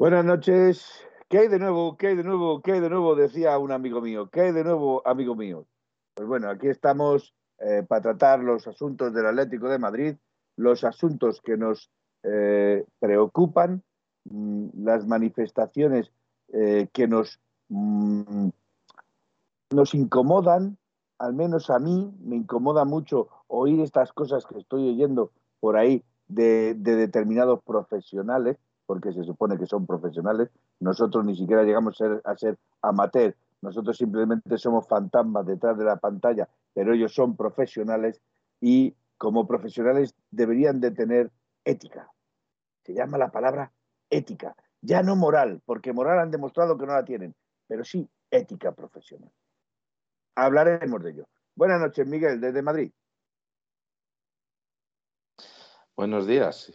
Buenas noches. ¿Qué hay de nuevo? ¿Qué hay de nuevo? ¿Qué hay de nuevo? Decía un amigo mío. ¿Qué hay de nuevo, amigo mío? Pues bueno, aquí estamos eh, para tratar los asuntos del Atlético de Madrid, los asuntos que nos eh, preocupan, mm, las manifestaciones eh, que nos, mm, nos incomodan, al menos a mí me incomoda mucho oír estas cosas que estoy oyendo por ahí de, de determinados profesionales, porque se supone que son profesionales, nosotros ni siquiera llegamos a ser, a nosotros simplemente somos fantasmas detrás de la pantalla, pero ellos son profesionales y como profesionales deberían de tener ética. Se llama la palabra ética, ya no moral, porque moral han demostrado que no la tienen, pero sí ética profesional. Hablaremos de ello. Buenas noches, Miguel, desde Madrid. Buenos días,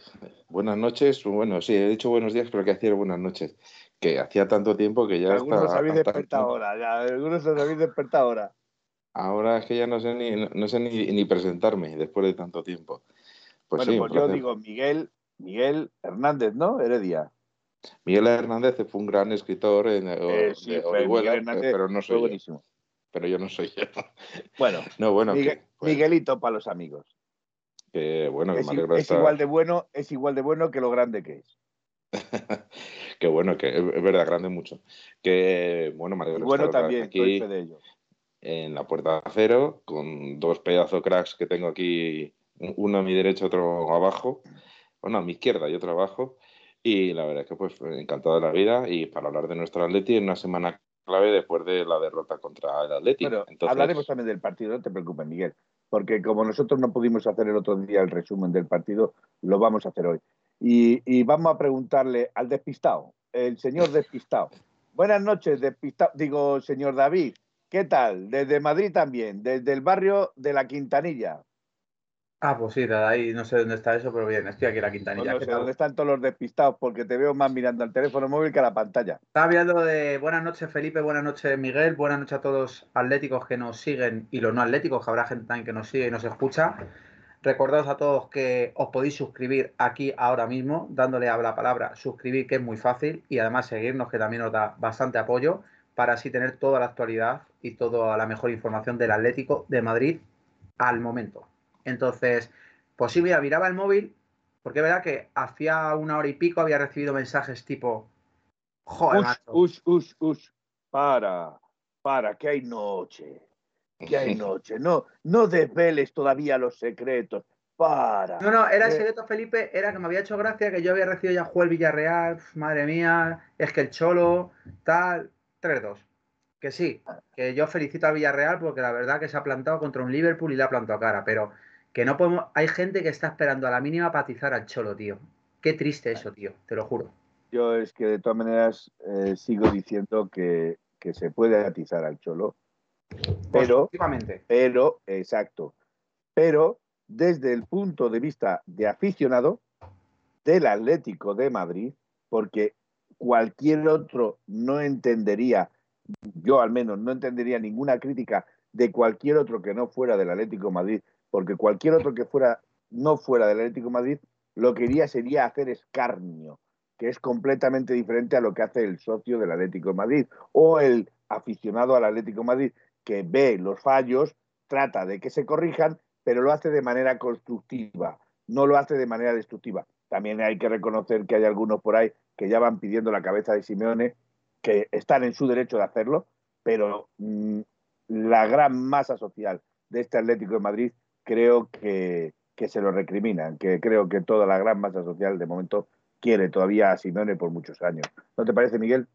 buenas noches. Bueno, sí, he dicho buenos días, pero que hacía buenas noches. Que hacía tanto tiempo que ya algunos está. habéis despertado ahora, ya, algunos os habéis despertado ahora. Ahora es que ya no sé ni, no sé ni, ni presentarme después de tanto tiempo. Pues bueno, pues yo digo Miguel, Miguel Hernández, ¿no? Heredia. Miguel Hernández fue un gran escritor en eh, sí, de Orihuela, pero no soy buenísimo. Yo. Pero yo no soy yo. Bueno, no, bueno Miguel, que, pues, Miguelito para los amigos. Que bueno, que es, me es estar... igual de bueno, es igual de bueno que lo grande que es. que bueno, que es verdad, grande mucho. Que bueno, me bueno estar también, aquí de ello. en la puerta de acero, con dos pedazos cracks que tengo aquí, uno a mi derecha, otro abajo, bueno, a mi izquierda y otro abajo. Y la verdad es que pues encantado de la vida y para hablar de nuestro Atleti en una semana clave después de la derrota contra el Entonces, hablaremos también del partido, no te preocupes, Miguel, porque como nosotros no pudimos hacer el otro día el resumen del partido, lo vamos a hacer hoy. Y, vamos a preguntarle al despistado, el señor despistado. Buenas noches, despistado. Digo, señor David, ¿qué tal? Desde Madrid también, desde el barrio de la Quintanilla. Ah, pues sí, de ahí no sé dónde está eso, pero bien, estoy aquí en la Quintanilla. No ¿Qué sé dónde están todos los despistados, porque te veo más mirando al teléfono móvil que a la pantalla. Estaba hablando de buenas noches Felipe, buenas noches Miguel, buenas noches a todos los atléticos que nos siguen y los no atléticos, que habrá gente también que nos sigue y nos escucha. Recordaos a todos que os podéis suscribir aquí ahora mismo, dándole a la palabra suscribir, que es muy fácil, y además seguirnos, que también nos da bastante apoyo, para así tener toda la actualidad y toda la mejor información del Atlético de Madrid al momento. Entonces, pues sí, mira, miraba el móvil, porque es verdad que hacía una hora y pico había recibido mensajes tipo, joder, Ush, macho, ush, ush, ush. Para, para, que hay noche. Que hay noche. No, no desveles todavía los secretos. Para. No, no, era el Eh, secreto, Felipe, era que me había hecho gracia que yo había recibido ya juego el Villarreal, madre mía, es que el Cholo, tal, 3-2. Que sí, que yo felicito al Villarreal porque la verdad que se ha plantado contra un Liverpool y le ha plantado cara, pero que no podemos, hay gente que está esperando a la mínima para atizar al Cholo, tío. Qué triste eso, tío, te lo juro. Yo es que de todas maneras eh, sigo diciendo que, que se puede atizar al cholo, pero, pero, exacto, pero desde el punto de vista de aficionado del Atlético de Madrid, porque cualquier otro no entendería, yo al menos no entendería ninguna crítica de cualquier otro que no fuera del Atlético de Madrid, porque cualquier otro que fuera no fuera del Atlético Madrid, lo que iría sería hacer escarnio, que es completamente diferente a lo que hace el socio del Atlético de Madrid o el aficionado al Atlético Madrid que ve los fallos, trata de que se corrijan, pero lo hace de manera constructiva, no lo hace de manera destructiva. También hay que reconocer que hay algunos por ahí que ya van pidiendo la cabeza de Simeone, que están en su derecho de hacerlo, pero mmm, la gran masa social de este Atlético de Madrid creo que, que se lo recriminan, que creo que toda la gran masa social de momento quiere todavía a Simeone por muchos años. ¿No te parece, Miguel?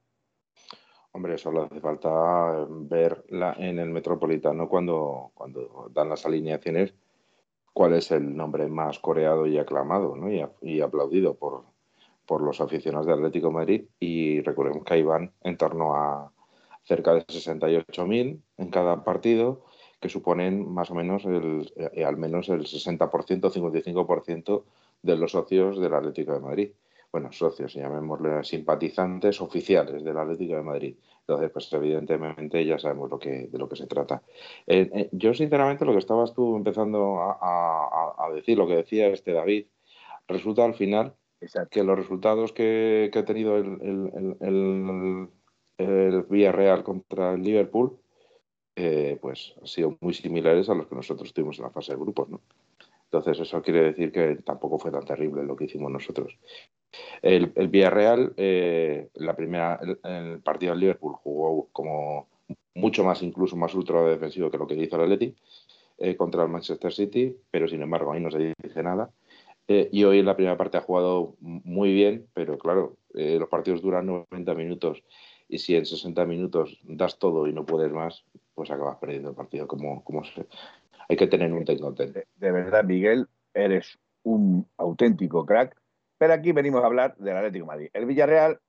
Hombre, solo hace falta verla en el Metropolitano cuando, cuando dan las alineaciones cuál es el nombre más coreado y aclamado ¿no? y, y, aplaudido por, por los aficionados de Atlético de Madrid. Y recordemos que ahí van en torno a cerca de 68.000 en cada partido, que suponen más o menos el, eh, al menos el 60%, 55% de los socios del Atlético de Madrid bueno, socios, llamémosle simpatizantes oficiales del Atlético de Madrid. Entonces, pues evidentemente ya sabemos lo que, de lo que se trata. Eh, eh, yo, sinceramente, lo que estabas tú empezando a, a, a, decir, lo que decía este David, resulta al final que los resultados que, ha tenido el, el, el, Villarreal contra el Liverpool, eh, pues han sido muy similares a los que nosotros tuvimos en la fase de grupos, ¿no? Entonces eso quiere decir que tampoco fue tan terrible lo que hicimos nosotros. El, Villarreal, eh, la primera, el, partido del Liverpool jugó como mucho más, incluso más ultra defensivo que lo que hizo el Atleti eh, contra el Manchester City, pero sin embargo ahí no se dice nada. Eh, y hoy en la primera parte ha jugado muy bien, pero claro, los partidos duran 90 minutos y si en 60 minutos das todo y no puedes más, pues acabas perdiendo el partido. Como, como. Hay que tener un tengo de, de verdad, Miguel, eres un auténtico crack. Pero aquí venimos a hablar del Atlético Madrid. El Villarreal,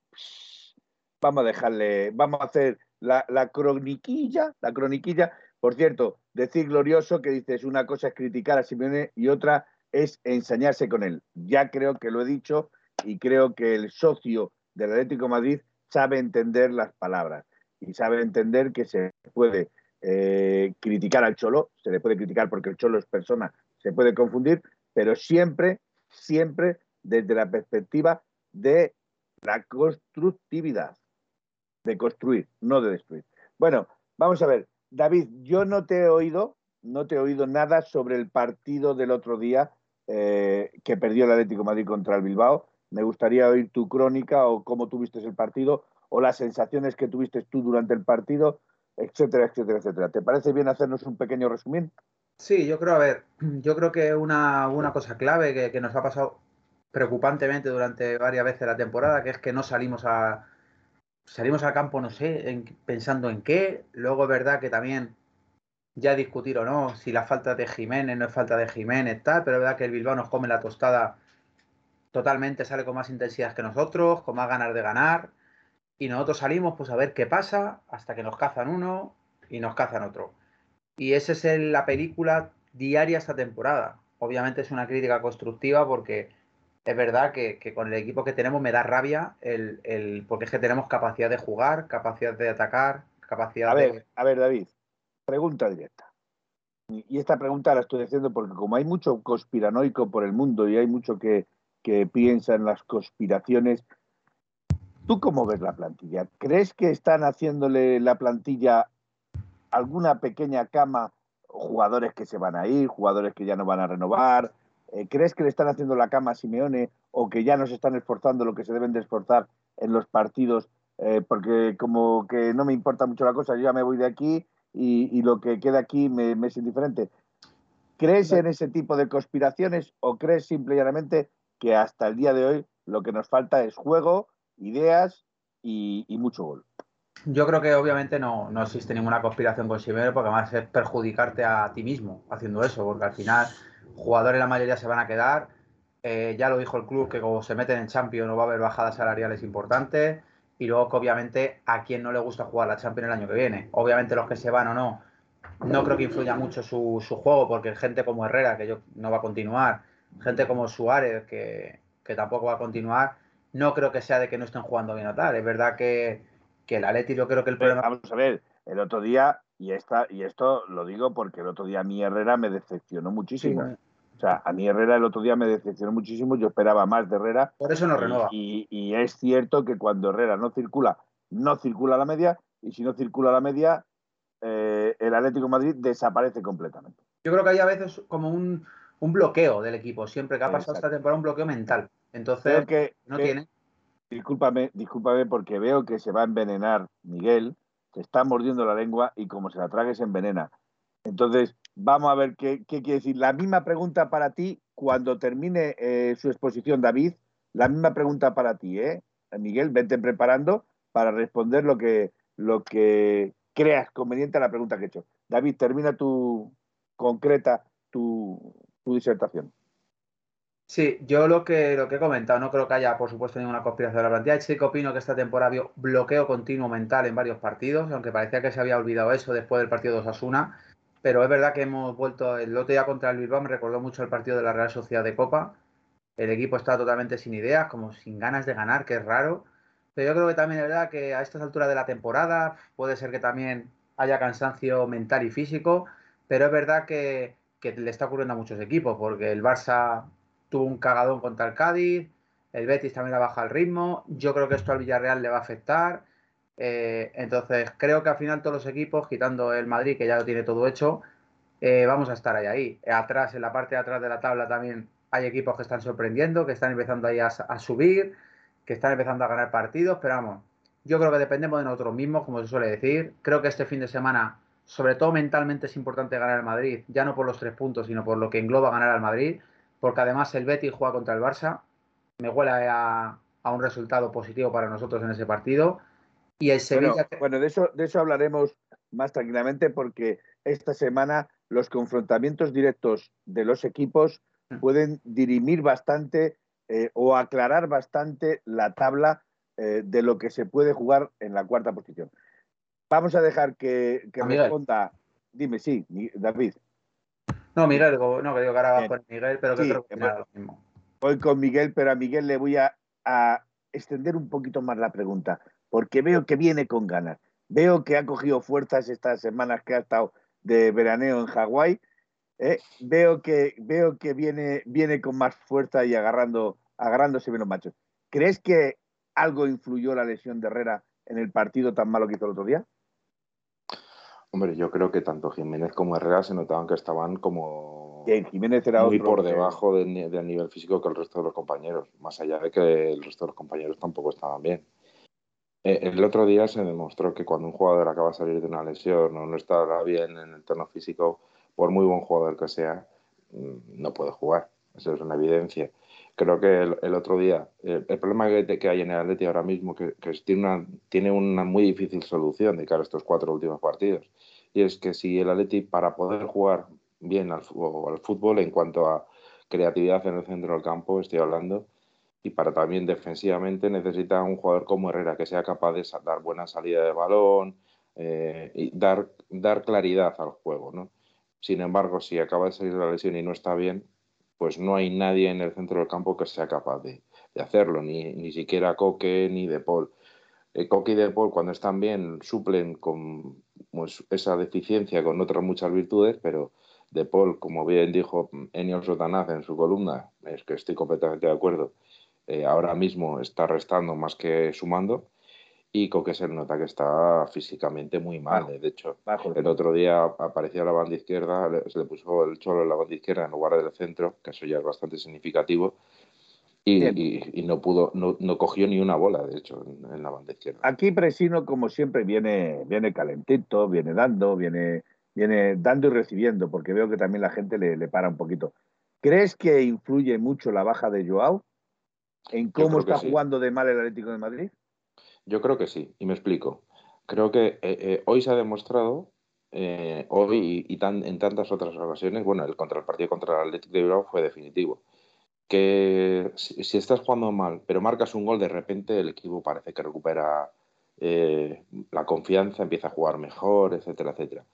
vamos a dejarle, vamos a hacer la, la croniquilla, la croniquilla. Por cierto, decir glorioso que dices una cosa es criticar a Simeone y otra es ensañarse con él. Ya creo que lo he dicho y creo que el socio del Atlético Madrid sabe entender las palabras y sabe entender que se puede eh, criticar al Cholo, se le puede criticar porque el Cholo es persona, se puede confundir, pero siempre, siempre desde la perspectiva de la constructividad, de construir, no de destruir. Bueno, vamos a ver, David, yo no te he oído, no te he oído nada sobre el partido del otro día eh, que perdió el Atlético Madrid contra el Bilbao. Me gustaría oír tu crónica o cómo tuviste el partido o las sensaciones que tuviste tú durante el partido, etcétera, etcétera, etcétera. ¿Te parece bien hacernos un pequeño resumen? Sí, yo creo, a ver, yo creo que una, una cosa clave que, que, nos ha pasado preocupantemente durante varias veces la temporada, que es que no salimos a salimos al campo, no sé, pensando en qué. Luego es verdad que también ya discutir o no si la falta de Jiménez no es falta de Jiménez, tal, pero es verdad que el Bilbao nos come la tostada totalmente, sale con más intensidad que nosotros, con más ganas de ganar. Y nosotros salimos pues a ver qué pasa hasta que nos cazan uno y nos cazan otro. Y esa es la película diaria esta temporada. Obviamente es una crítica constructiva porque es verdad que, que, con el equipo que tenemos me da rabia el, el, porque es que tenemos capacidad de jugar, capacidad de atacar, capacidad a ver, de... A ver, David, pregunta directa. Y esta pregunta la estoy haciendo porque como hay mucho conspiranoico por el mundo y hay mucho que, que piensa en las conspiraciones, ¿tú cómo ves la plantilla? ¿Crees que están haciéndole la plantilla alguna pequeña cama? Jugadores que se van a ir, jugadores que ya no van a renovar, eh, ¿Crees que le están haciendo la cama a Simeone o que ya no se están esforzando lo que se deben de esforzar en los partidos? Eh, porque como que no me importa mucho la cosa, yo ya me voy de aquí y, y lo que queda aquí me, me, es indiferente. ¿Crees en ese tipo de conspiraciones o crees simplemente que hasta el día de hoy lo que nos falta es juego, ideas y, mucho gol? Yo creo que obviamente no, no, existe ninguna conspiración con Simeone porque además es perjudicarte a ti mismo haciendo eso, porque al final jugadores la mayoría se van a quedar. Eh, ya lo dijo el club que como se meten en Champions no va a haber bajadas salariales importantes. Y luego que obviamente a quien no le gusta jugar la Champions el año que viene. Obviamente los que se van o no, no creo que influya mucho su, su juego, porque gente como Herrera, que yo no va a continuar, gente como Suárez, que, que, tampoco va a continuar, no creo que sea de que no estén jugando bien o tal. Es verdad que, que el Atleti yo creo que el problema... Vamos a ver, el otro día y, esta, y esto lo digo porque el otro día a mí Herrera me decepcionó muchísimo. Sí, o sea, a mí Herrera el otro día me decepcionó muchísimo. Yo esperaba más de Herrera. Por eso no renueva. Y, y, es cierto que cuando Herrera no circula, no circula la media. Y si no circula la media, eh, el Atlético de Madrid desaparece completamente. Yo creo que hay a veces como un, un bloqueo del equipo. Siempre que ha pasado Exacto. esta temporada, un bloqueo mental. Entonces, que, no que, tiene. Discúlpame, discúlpame porque veo que se va a envenenar Miguel se está mordiendo la lengua y como se la trague se envenena. Entonces, vamos a ver qué, qué quiere decir. La misma pregunta para ti cuando termine eh, su exposición, David. La misma pregunta para ti, ¿eh? Miguel, vete preparando para responder lo que, lo que creas conveniente a la pregunta que he hecho. David, termina tu concreta tu, tu disertación. Sí, yo lo que, lo que he comentado, no creo que haya, por supuesto, ninguna conspiración de la plantilla. Sí que opino que esta temporada había bloqueo continuo mental en varios partidos, aunque parecía que se había olvidado eso después del partido de Osasuna. Pero es verdad que hemos vuelto, el otro día contra el Bilbao me recordó mucho el partido de la Real Sociedad de Copa. El equipo está totalmente sin ideas, como sin ganas de ganar, que es raro. Pero yo creo que también es verdad que a estas alturas de la temporada puede ser que también haya cansancio mental y físico, pero es verdad que, que le está ocurriendo a muchos equipos, porque el Barça tuvo un cagadón contra el Cádiz, el Betis también ha bajado el ritmo, yo creo que esto al Villarreal le va a afectar, eh, entonces creo que al final todos los equipos, quitando el Madrid que ya lo tiene todo hecho, eh, vamos a estar ahí, ahí. Atrás, en la parte de atrás de la tabla también hay equipos que están sorprendiendo, que están empezando ahí a, subir, que están empezando a ganar partidos, pero vamos, yo creo que dependemos de nosotros mismos, como se suele decir. Creo que este fin de semana, sobre todo mentalmente, es importante ganar al Madrid, ya no por los tres puntos, sino por lo que engloba ganar al Madrid, porque además el Betis juega contra el Barça, me huele a, un resultado positivo para nosotros en ese partido. Y el Sevilla. Bueno, de, eso, de eso hablaremos más tranquilamente porque esta semana los confrontamientos directos de los equipos mm. pueden dirimir bastante eh, o aclarar bastante la tabla eh, de lo que se puede jugar en la cuarta posición. Vamos a dejar que, responda. Dime, sí, David. No, Miguel, no, que digo que ahora va con Miguel, pero que creo que es lo mismo. Voy con Miguel, pero a Miguel le voy a, extender un poquito más la pregunta, porque veo que viene con ganas. Veo que ha cogido fuerzas estas semanas que ha estado de veraneo en Hawái. ¿eh? Veo que, veo que viene, viene con más fuerza y agarrando, agarrándose bien los machos. ¿Crees que algo influyó la lesión de Herrera en el partido tan malo que hizo el otro día? Hombre, yo creo que tanto Jiménez como Herrera se notaban que estaban como Jiménez era muy por debajo del, nivel físico que el resto de los compañeros, más allá de que el resto de los compañeros tampoco estaban bien. Eh, el otro día se demostró que cuando un jugador acaba de salir de una lesión o no está bien en el tono físico, por muy buen jugador que sea, mm, no puede jugar. Eso es una evidencia. Creo que el, otro día, el, problema que, hay en el Atleti ahora mismo, que, que tiene, una, tiene una muy difícil solución de cara a estos cuatro últimos partidos, y es que si el Atleti, para poder jugar bien al, fútbol en cuanto a creatividad en el centro del campo, estoy hablando. Y para también defensivamente necesita un jugador como Herrera que sea capaz de dar buena salida de balón eh, y dar, claridad al juego. ¿no? Sin embargo, si acaba de salir la lesión y no está bien, pues no hay nadie en el centro del campo que sea capaz de, hacerlo, ni, ni siquiera Coque ni De Paul. Eh, Coque y De Paul, cuando están bien, suplen con pues, esa deficiencia con otras muchas virtudes, pero de Paul, como bien dijo Enio Sotanaz en su columna, es que estoy completamente de acuerdo, eh, ahora mismo está restando más que sumando y Coque se nota que está físicamente muy mal. de hecho, el otro día aparecía la banda izquierda, se le puso el cholo en la banda izquierda en lugar del centro, que eso ya es bastante significativo. Y, no pudo, no, cogió ni una bola, de hecho, en, en, la banda izquierda. Aquí Presino, como siempre, viene, viene calentito, viene dando, viene viene dando y recibiendo, porque veo que también la gente le, para un poquito. ¿Crees que influye mucho la baja de Joao en cómo está jugando de mal el Atlético de Madrid? Yo creo que sí, y me explico. Creo que eh, eh, hoy se ha demostrado, eh, hoy y, en tantas otras ocasiones, bueno, el contra el partido contra el Atlético de Bilbao fue definitivo, que si, estás jugando mal, pero marcas un gol, de repente el equipo parece que recupera la confianza, empieza a jugar mejor, etcétera, etcétera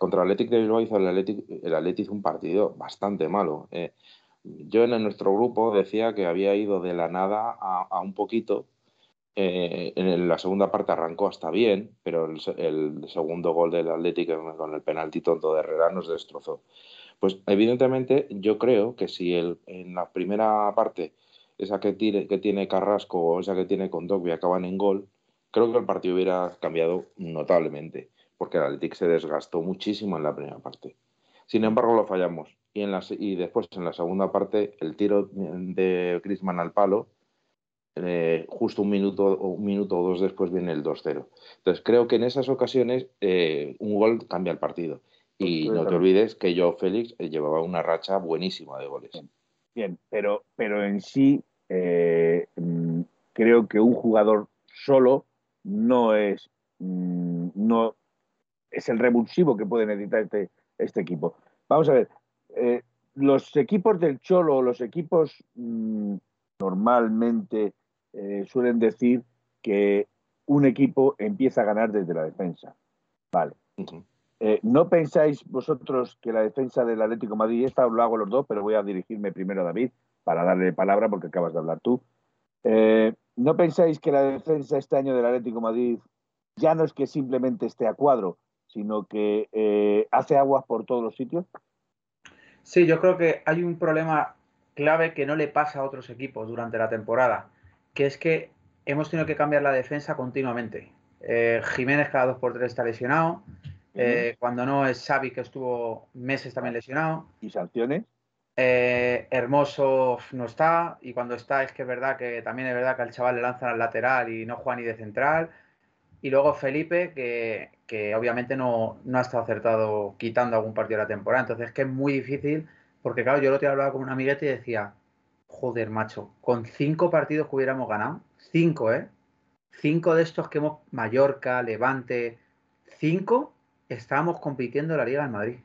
contra el Athletic de Bilbao hizo el Athletic, el un partido bastante malo. Eh, yo en nuestro grupo decía que había ido de la nada a, un poquito. Eh, en la segunda parte arrancó hasta bien, pero el, segundo gol del Athletic con el penalti tonto de Herrera nos destrozó. Pues evidentemente yo creo que si el, en la primera parte esa que tiene, que tiene Carrasco o esa que tiene Condogby acaban en gol, creo que el partido hubiera cambiado notablemente porque el Atlético se desgastó muchísimo en la primera parte. Sin embargo, lo fallamos. Y, en la, y después, en la segunda parte, el tiro de Griezmann al palo, eh, justo un minuto, un minuto o dos después viene el 2-0. Entonces, creo que en esas ocasiones eh, un gol cambia el partido. Y no te olvides que yo, Félix, eh, llevaba una racha buenísima de goles. Bien, pero, pero en sí mm, creo que un jugador solo no es, mm, no, es el revulsivo que puede necesitar este, este equipo. Vamos a ver, eh, los equipos del Cholo, los equipos mm, normalmente eh, suelen decir que un equipo empieza a ganar desde la defensa. Vale. Eh, ¿No pensáis vosotros que la defensa del Atlético Madrid, esta lo hago los dos, pero voy a dirigirme primero a David para darle palabra porque acabas de hablar tú? ¿No pensáis que la defensa este año del Atlético Madrid ya no es que simplemente esté a cuadro, sino que eh, hace aguas por todos los sitios? Sí, yo creo que hay un problema clave que no le pasa a otros equipos durante la temporada, que es que hemos tenido que cambiar la defensa continuamente. Eh, Jiménez cada dos por tres está lesionado. Eh, cuando no es Xavi, que estuvo meses también lesionado. ¿Y sanciones? Eh, Hermoso no está. Y cuando está, es que es verdad que también es verdad que al chaval le lanzan al lateral y no juega ni de central. Y luego Felipe, que, obviamente no, no, ha estado acertado quitando algún partido de la temporada. Entonces es que es muy difícil, porque claro, yo lo te hablaba con un amiguete y decía, joder, macho, con cinco partidos que hubiéramos ganado, cinco, ¿eh? Cinco de estos que hemos, Mallorca, Levante, cinco, estábamos compitiendo en la Liga en Madrid.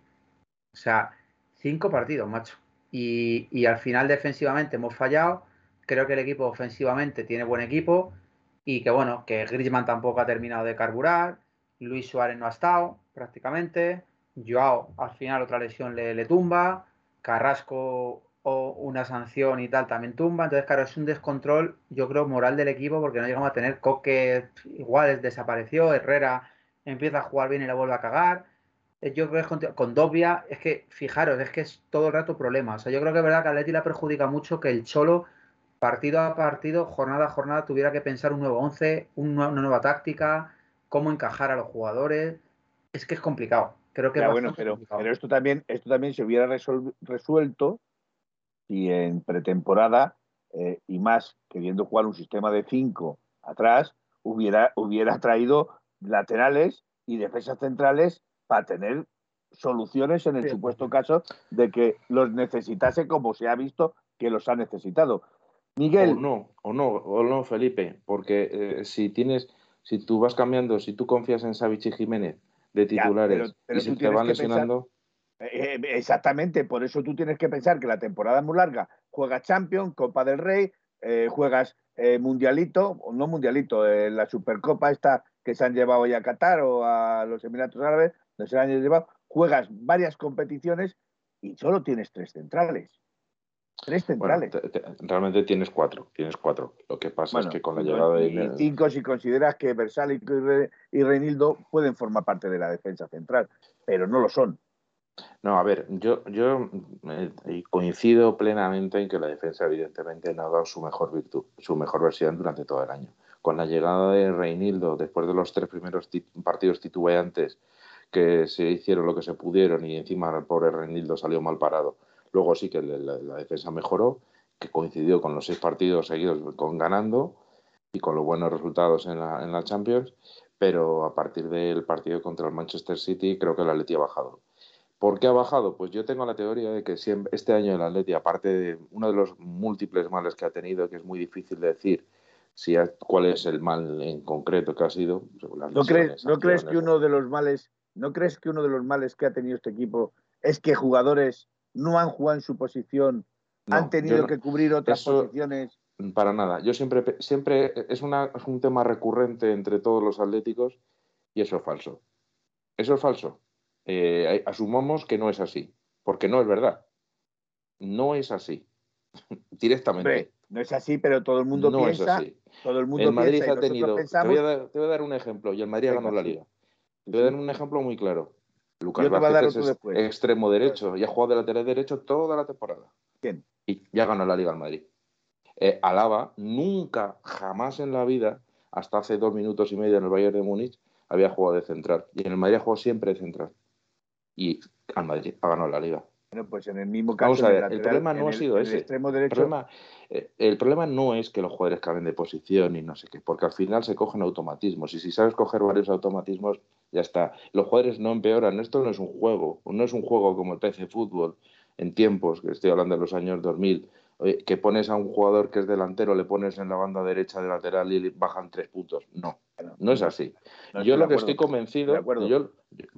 O sea, cinco partidos, macho. Y, y al final defensivamente hemos fallado. Creo que el equipo ofensivamente tiene buen equipo y que bueno, que Griezmann tampoco ha terminado de carburar, Luis Suárez no ha estado prácticamente, Joao al final otra lesión le, le tumba, Carrasco o una sanción y tal también tumba, entonces claro, es un descontrol yo creo moral del equipo porque no llegamos a tener Coque igual desapareció, Herrera empieza a jugar bien y la vuelve a cagar, eh, yo creo que es con, Dobia, es que fijaros, es que es todo el rato problema, o sea, yo creo que es verdad que a Leti le perjudica mucho que el Cholo partido a partido, jornada a jornada, tuviera que pensar un nuevo 11, una nueva táctica, cómo encajar a los jugadores. Es que es complicado. Creo que bueno, pero, pero, esto también, esto también se hubiera resuelto si en pretemporada eh, y más queriendo jugar un sistema de 5 atrás, hubiera, hubiera traído laterales y defensas centrales para tener soluciones en el supuesto caso de que los necesitase como se ha visto que los ha necesitado. Miguel. O no, o no, o no, Felipe, porque eh, si tienes, si tú vas cambiando, si tú confías en Savich y Jiménez de titulares y si te van lesionando. Eh, eh, exactamente, por eso tú tienes que pensar que la temporada es muy larga. Juegas Champions, Copa del Rey, juegas Mundialito, o no Mundialito, la Supercopa esta que se han llevado ya a Qatar o a los Emiratos Árabes, no se han llevado. Juegas varias competiciones y solo tienes tres centrales. Tres centrales. realmente tienes cuatro, tienes cuatro. Lo que pasa es que con la llegada de... cinco si consideras que Versálico y, Reinildo pueden formar parte de la defensa central, pero no lo son. No, a ver, yo, yo eh, coincido plenamente en que la defensa evidentemente no ha dado su mejor virtud, su mejor versión durante todo el año. Con la llegada de Reinildo, después de los tres primeros partidos titubeantes que se hicieron lo que se pudieron y encima el pobre Reinildo salió mal parado, Luego sí que la, defensa mejoró, que coincidió con los seis partidos seguidos con ganando y con los buenos resultados en la, Champions, pero a partir del partido contra el Manchester City creo que el Atleti ha bajado. ¿Por qué ha bajado? Pues yo tengo la teoría de que este año el Atleti, aparte de uno de los múltiples males que ha tenido, que es muy difícil de decir si cuál es el mal en concreto que ha sido. ¿No, crees, ¿No crees que uno de los males, no crees que uno de los males que ha tenido este equipo es que jugadores no han jugado en su posición, han tenido que cubrir otras posiciones. Para nada. Yo siempre, siempre es, una, es un tema recurrente entre todos los atléticos y eso es falso. Eso es falso. Eh, asumamos que no es así, porque no es verdad. No es así. Directamente. No es así, pero todo el mundo no piensa. Es así. Todo el mundo Madrid ha tenido. Te, voy a dar, te, voy a dar, un ejemplo y el Madrid ha ganado la liga. Te voy a dar un ejemplo muy claro. Lucas Vázquez es extremo derecho y ha jugado de lateral derecho toda la temporada. ¿Quién? Y ya ganó la Liga al Madrid. Eh, Alaba nunca, jamás en la vida, hasta hace dos minutos y medio en el Bayern de Múnich, había jugado de central. Y en el Madrid ha jugado siempre de central. Y al Madrid ha ganado la Liga. Bueno, pues en el mismo caso. el, problema no ha sido ese. Extremo derecho... el, problema, eh, el problema no es que los jugadores cambien de posición y no sé qué, porque al final se cogen automatismos. Y si sabes coger varios automatismos, ya está. Los jugadores no empeoran. Esto no es un juego. No es un juego como el PC Fútbol en tiempos, que estoy hablando de los años 2000, que pones a un jugador que es delantero, le pones en la banda derecha de lateral y bajan tres puntos. No, no es así. yo lo que estoy convencido, yo,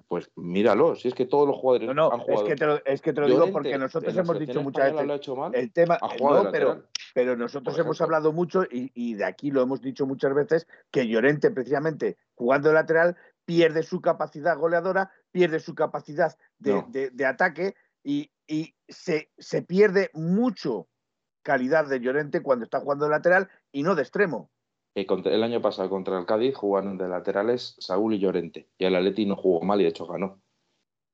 pues míralo, si es que todos los jugadores no, han jugado. Es que te lo, es que te lo digo porque nosotros hemos dicho muchas veces. el tema, no, pero, pero nosotros hemos hablado mucho y, y, de aquí lo hemos dicho muchas veces que Llorente, precisamente jugando de lateral, pierde su capacidad goleadora, pierde su capacidad de, de, ataque y, y se, se pierde mucho calidad de Llorente cuando está jugando de lateral y no de extremo. El año pasado contra el Cádiz jugaron de laterales Saúl y Llorente. Y el Atleti no jugó mal y de hecho ganó.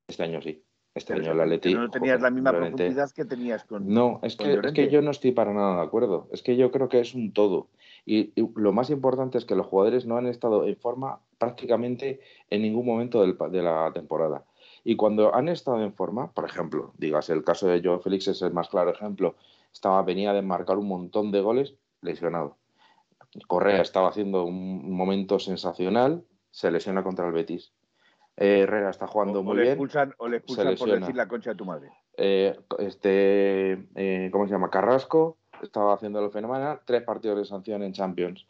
Este año sí. Este año el Atleti. No tenías la misma profundidad que tenías con. No, es que, es que yo no estoy para nada de acuerdo. Es que yo creo que es un todo. Y, lo más importante es que los jugadores no han estado en forma prácticamente en ningún momento de la temporada. Y cuando han estado en forma, por ejemplo, digas, el caso de Joe Félix es el más claro ejemplo, estaba, venía de marcar un montón de goles lesionado. Correa estaba haciendo un momento sensacional, se lesiona contra el Betis eh, Herrera está jugando muy bien. o le expulsan por decir la concha de tu madre. Eh, este, eh, ¿cómo se llama? Carrasco estaba haciéndolo fenomenal. Tres partidos de sanción en Champions.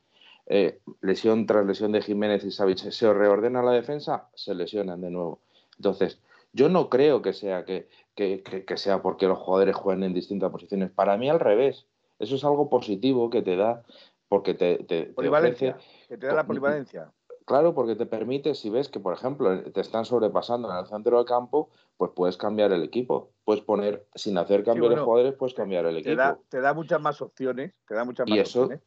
lesión tras lesión de Jiménez y Savic. Se reordena la defensa, se lesionan de nuevo. Entonces, yo no creo que sea que, sea porque los jugadores jueguen en distintas posiciones. Para mí, al revés. Eso es algo positivo que te da porque te, te, polivalencia, que te da la polivalencia. Claro, porque te permite, si ves que, por ejemplo, te están sobrepasando en el centro del campo, pues puedes cambiar el equipo. Puedes poner, sin hacer cambio de jugadores, puedes cambiar el equipo. te da muchas más opciones. Te da muchas más y eso, opciones.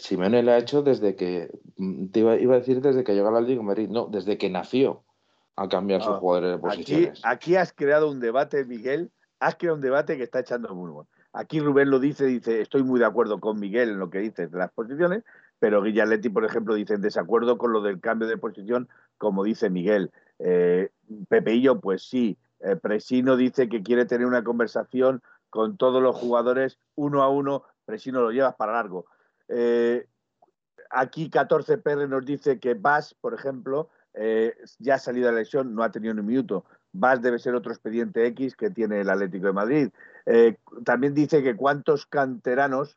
Simeone lo ha hecho desde que, mm, te iba, a decir desde que llegó al Atlético Madrid, no, desde que nació a cambiar sus ah, jugadores de posiciones. Aquí, has creado un debate, Miguel, has creado un debate que está echando muy Aquí Rubén lo dice, dice, estoy muy de acuerdo con Miguel en lo que dice de las posiciones, pero Guillaletti, por ejemplo, dice en desacuerdo con lo del cambio de posición, como dice Miguel. Eh, Pepeillo, pues sí. Eh, Presino dice que quiere tener una conversación con todos los jugadores uno a uno. Presino lo llevas para largo. Eh, aquí 14 PR nos dice que Vas, por ejemplo, eh, ya ha salido de la lesión, no ha tenido ni un minuto. Vas debe ser otro expediente X que tiene el Atlético de Madrid. también dice que cuántos canteranos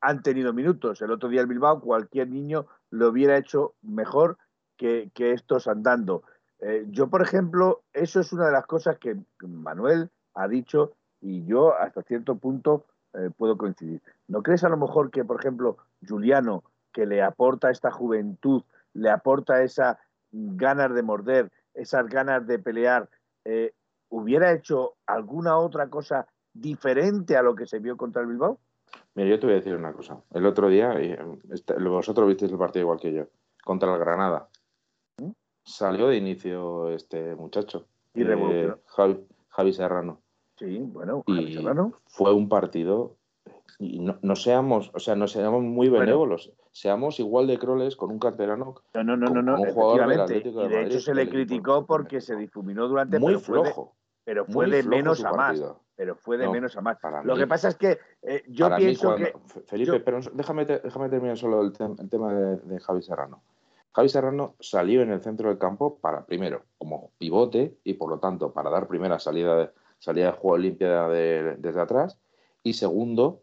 han tenido minutos. El otro día el Bilbao, cualquier niño lo hubiera hecho mejor que, estos andando. Eh, yo, por ejemplo, eso es una de las cosas que Manuel ha dicho y yo hasta cierto punto eh, puedo coincidir. ¿No crees a lo mejor que, por ejemplo, Juliano, que le aporta esta juventud, le aporta esas ganas de morder, esas ganas de pelear, eh, hubiera hecho alguna otra cosa diferente a lo que se vio contra el Bilbao? Mira, yo te voy a decir una cosa. El otro día, este, vosotros visteis el partido igual que yo, contra el Granada. ¿Mm? Salió de inicio este muchacho. Y eh, Javi, Serrano. Sí, bueno, Javi Serrano. Fue un partido. Y no, seamos, o sea, no seamos muy benévolos. Seamos igual de croles con un carterano. No, no, no, no, un jugador del Atlético de y de hecho se le criticó porque se difuminó durante. Muy flojo. pero fue de menos a más pero fue de menos a más. Lo que pasa es que eh, yo pienso que. Felipe, pero déjame, déjame terminar solo el, tema de, Javi Serrano. Javi Serrano salió en el centro del campo para, primero, como pivote y por lo tanto para dar primera salida de, salida de juego limpia desde atrás y segundo,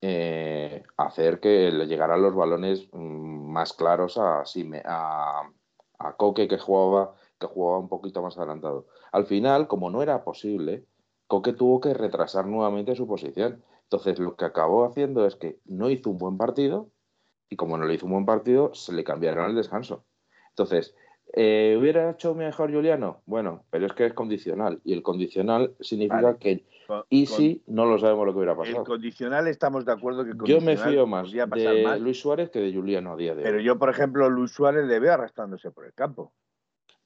eh, hacer que le llegaran los balones mm, más claros a, a, a Coque que jugaba, que jugaba un poquito más adelantado. Al final, como no era posible, Coque tuvo que retrasar nuevamente su posición. Entonces, lo que acabó haciendo es que no hizo un buen partido y como no le hizo un buen partido, se le cambiaron el descanso. Entonces, eh, ¿hubiera hecho mejor Juliano? Bueno, pero es que es condicional y el condicional significa que y si no lo sabemos lo que hubiera pasado. El condicional estamos de acuerdo que yo me fío más de Luis Suárez que de Juliano a día de hoy. Pero yo, por ejemplo, Luis Suárez le veo arrastrándose por el campo.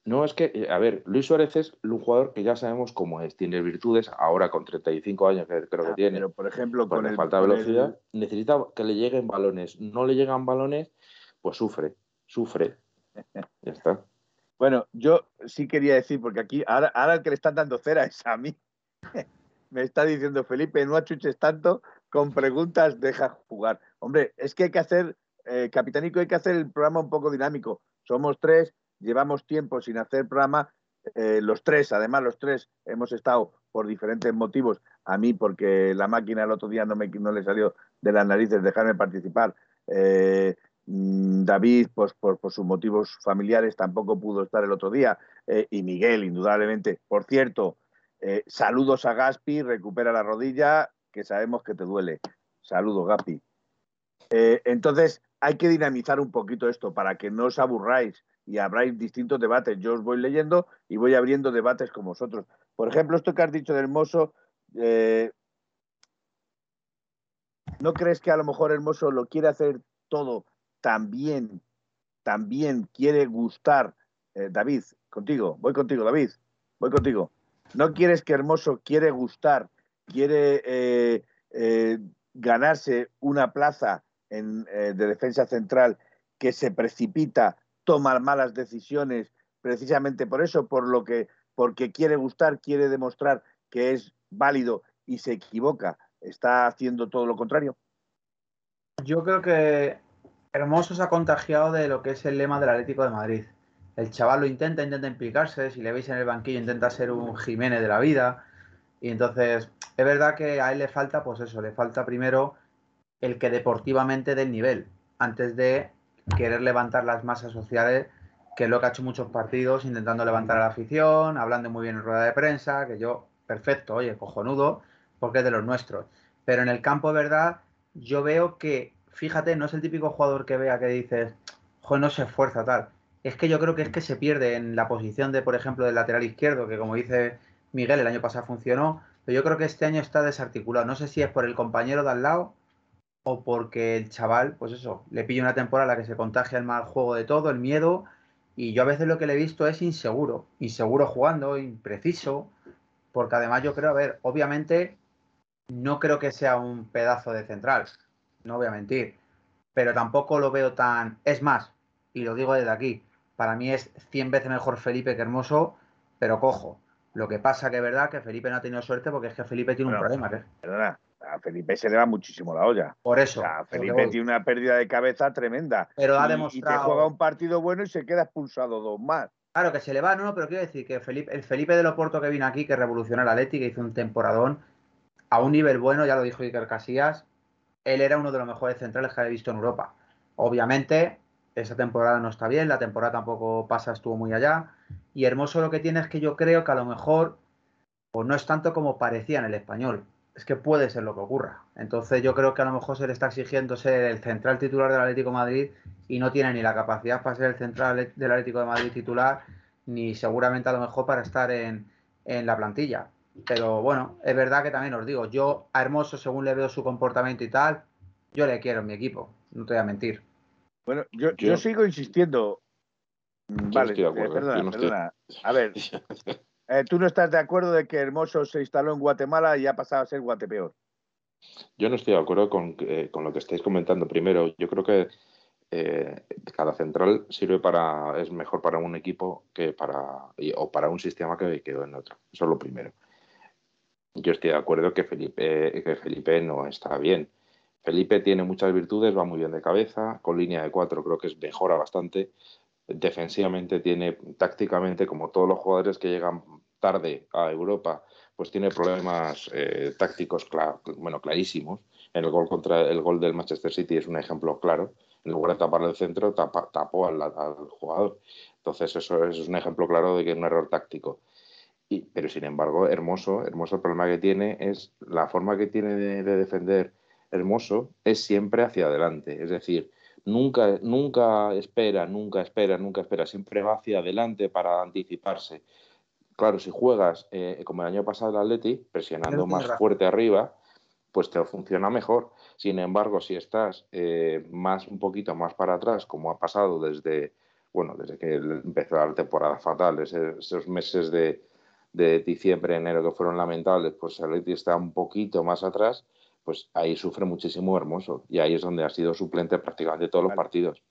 No, es que, a ver, Luis Suárez es un jugador que ya sabemos cómo es, tiene virtudes, ahora con 35 años que creo que ah, tiene. Pero, por ejemplo, con el, falta velocidad, necesita que le lleguen balones. No le llegan balones, pues sufre, sufre. ya está. Bueno, yo sí quería decir, porque aquí, ahora, el que le están dando cera es a mí. Me está diciendo Felipe, no achuches tanto, con preguntas deja jugar. Hombre, es que hay que hacer, eh, Capitánico, hay que hacer el programa un poco dinámico. Somos tres, llevamos tiempo sin hacer programa, eh, los tres, además los tres hemos estado por diferentes motivos, a mí porque la máquina el otro día no, me, no le salió de las narices dejarme participar, eh, David, pues por, sus motivos familiares tampoco pudo estar el otro día, eh, y Miguel, indudablemente. Por cierto, saludos a Gaspi, recupera la rodilla, que sabemos que te duele. Saludos, Gaspi. entonces, hay que dinamizar un poquito esto para que no os aburráis y habrá distintos debates. Yo os voy leyendo y voy abriendo debates con vosotros. Por ejemplo, esto que has dicho de Hermoso, eh, ¿no crees que a lo mejor Hermoso lo quiere hacer todo también, también quiere gustar? Eh, David, contigo, voy contigo, David, voy contigo. no quieres que Hermoso quiere gustar, quiere eh, eh, ganarse una plaza en, de defensa central que se precipita, toma malas decisiones, precisamente por eso, por lo que, porque quiere gustar, quiere demostrar que es válido y se equivoca, está haciendo todo lo contrario. Yo creo que Hermoso se ha contagiado de lo que es el lema del Atlético de Madrid. El chaval lo intenta, intenta implicarse, si le veis en el banquillo intenta ser un Jiménez de la vida. Y entonces, es verdad que a él le falta, pues eso, le falta primero el que deportivamente dé el nivel, antes de querer levantar las masas sociales, que es lo que ha hecho muchos partidos, intentando levantar a la afición, hablando muy bien en rueda de prensa, que yo, perfecto, oye, cojonudo, porque es de los nuestros. Pero en el campo, verdad, yo veo que fíjate, no es el típico jugador que vea que dices, joder, no se esfuerza tal. Es que yo creo que es que se pierde en la posición de, por ejemplo, del lateral izquierdo, que como dice Miguel, el año pasado funcionó, pero yo creo que este año está desarticulado. No sé si es por el compañero de al lado o porque el chaval, pues eso, le pilla una temporada la que se contagia el mal juego de todo, el miedo, y yo a veces lo que le he visto es inseguro, inseguro jugando, impreciso, porque además yo creo, a ver, obviamente no creo que sea un pedazo de central, no voy a mentir, pero tampoco lo veo tan... Es más, y lo digo desde aquí, para mí es 100 veces mejor Felipe que Hermoso, pero cojo. Lo que pasa que es verdad que Felipe no ha tenido suerte porque es que Felipe tiene un problema. Perdona, a Felipe se le va muchísimo la olla. Por eso. Felipe tiene una pérdida de cabeza tremenda. Pero ha demostrado. Y te juega un partido bueno y se queda expulsado dos más. Claro que se le va, no, no, pero quiero decir que Felipe, el Felipe de Loporto que vino aquí, que revolucionó la Leti, que hizo un temporadón a un nivel bueno, ya lo dijo Iker Casillas, él era uno de los mejores centrales que había visto en Europa. Obviamente, esa temporada no está bien, la temporada tampoco pasa, estuvo muy allá. Y Hermoso lo que tiene es que yo creo que a lo mejor, pues no es tanto como parecía en el español. Es que puede ser lo que ocurra. Entonces yo creo que a lo mejor se le está exigiendo ser el central titular del Atlético de Madrid y no tiene ni la capacidad para ser el central del Atlético de Madrid titular, ni seguramente a lo mejor para estar en, en la plantilla. Pero bueno, es verdad que también os digo, yo a Hermoso, según le veo su comportamiento y tal, yo le quiero en mi equipo, no te voy a mentir. Bueno, yo, sigo insistiendo. vale, eh, perdona, perdona. A ver, eh, tú no estás de acuerdo de que Hermoso se instaló en Guatemala y ha pasado a ser Guatepeor. Yo no estoy de acuerdo con, eh, con lo que estáis comentando. Primero, yo creo que cada central sirve para es mejor para un equipo que para o para un sistema que, quedó en otro. Eso es lo primero. Yo estoy de acuerdo que Felipe, que Felipe no está bien. Felipe tiene muchas virtudes, va muy bien de cabeza, con línea de cuatro creo que es, mejora bastante. Defensivamente tiene, tácticamente, como todos los jugadores que llegan tarde a Europa, pues tiene problemas eh, tácticos bueno, clarísimos. En el gol contra el gol del Manchester City es un ejemplo claro. En lugar de tapar el centro, tapó al, jugador. Entonces, eso es un ejemplo claro de que es un error táctico pero sin embargo, Hermoso, Hermoso el problema que tiene es la forma que tiene de, defender Hermoso es siempre hacia adelante. Es decir, nunca, nunca espera, nunca espera, nunca espera, siempre va hacia adelante para anticiparse. Claro, si juegas eh, como el año pasado el Atleti, presionando más fuerte arriba, pues te funciona mejor. Sin embargo, si estás eh, más un poquito más para atrás, como ha pasado desde bueno, desde que empezó la temporada fatal, esos meses de, de diciembre, enero que fueron lamentables, pues el Atleti está un poquito más atrás, pues ahí sufre muchísimo Hermoso y ahí es donde ha sido suplente prácticamente todos los partidos.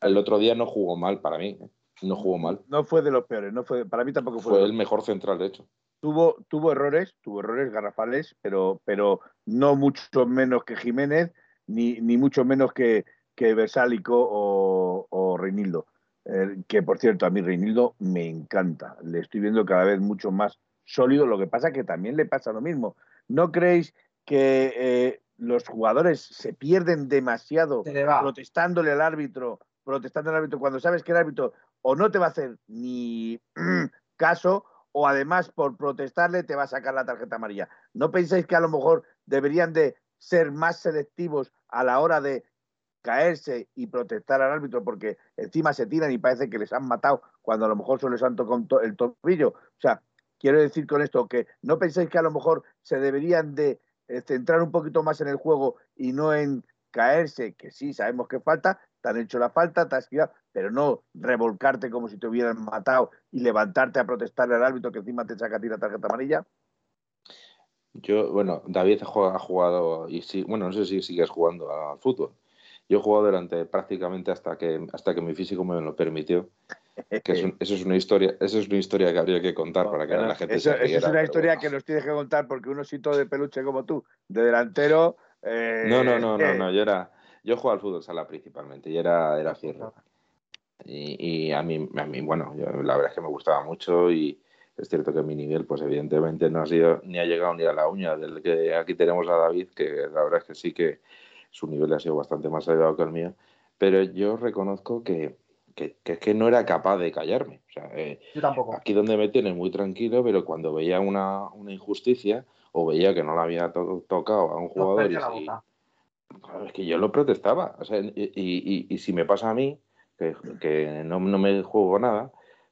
El otro día no jugó mal para mí, ¿eh? no jugó mal. No fue de los peores, no fue, para mí tampoco fue. Fue el mejor central, de hecho. Tuvo, tuvo errores, tuvo errores garrafales, pero, pero no mucho menos que Jiménez, ni, ni mucho menos que, que Versálico o, o Reinildo. Eh, que por cierto, a mí Reinildo me encanta. Le estoy viendo cada vez mucho más sólido. Lo que pasa que también le pasa lo mismo. ¿No creéis que eh, los jugadores se pierden demasiado protestándole al árbitro, protestando al árbitro cuando sabes que el árbitro o no te va a hacer ni caso o además por protestarle te va a sacar la tarjeta amarilla? ¿No pensáis que a lo mejor deberían de ser más selectivos a la hora de caerse y protestar al árbitro porque encima se tiran y parece que les han matado cuando a lo mejor solo les han tocado el tobillo. O sea, quiero decir con esto que no penséis que a lo mejor se deberían de eh, centrar un poquito más en el juego y no en caerse, que sí, sabemos que falta, te han hecho la falta, te has pero no revolcarte como si te hubieran matado y levantarte a protestar al árbitro que encima te saca a ti la tarjeta amarilla? Yo, bueno, David ha jugado, y sí, bueno, no sé si sigues jugando al fútbol. Yo he jugado durante prácticamente hasta que, hasta que mi físico me lo permitió. Que eso es una historia, eso es una historia que habría que contar para que la gente eso, se Eso es una historia que nos tienes que contar porque un osito de peluche como tú, de delantero. Eh, no, no, no, no, no, yo era, yo jugaba al fútbol sala principalmente y era, era fierro. Y, y, a mí, a mí, bueno, la verdad es que me gustaba mucho y, es cierto que mi nivel, pues evidentemente no ha sido ni ha llegado ni a la uña del que aquí tenemos a David, que la verdad es que sí que su nivel ha sido bastante más elevado que el mío, pero yo reconozco que, que, que, no era capaz de callarme. O sea, eh, yo tampoco. Aquí donde me tiene muy tranquilo, pero cuando veía una, una injusticia o veía que no le había tocado a un jugador, y es que yo lo protestaba. O sea, y, y, y, si me pasa a mí, que, que no, no me juego nada,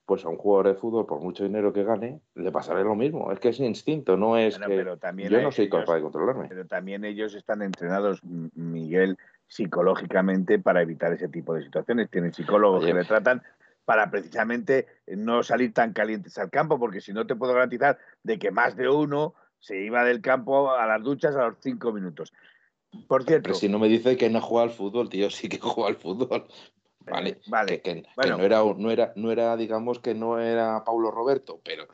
pues a un jugador de fútbol, por mucho dinero que gane, le pasará lo mismo. Es que es instinto, no es que yo no soy capaz de controlarme. Pero también ellos están entrenados, Miguel, psicológicamente para evitar ese tipo de situaciones. Tienen psicólogos que le tratan para precisamente no salir tan calientes al campo, porque si no te puedo garantizar de que más de uno se iba del campo a las duchas a los cinco minutos. Por cierto. Pero si no me dice que no juega al fútbol, tío, sí que juega al fútbol. Vale, vale. Que, no, era, no, era, no era, digamos que no era Paulo Roberto, pero,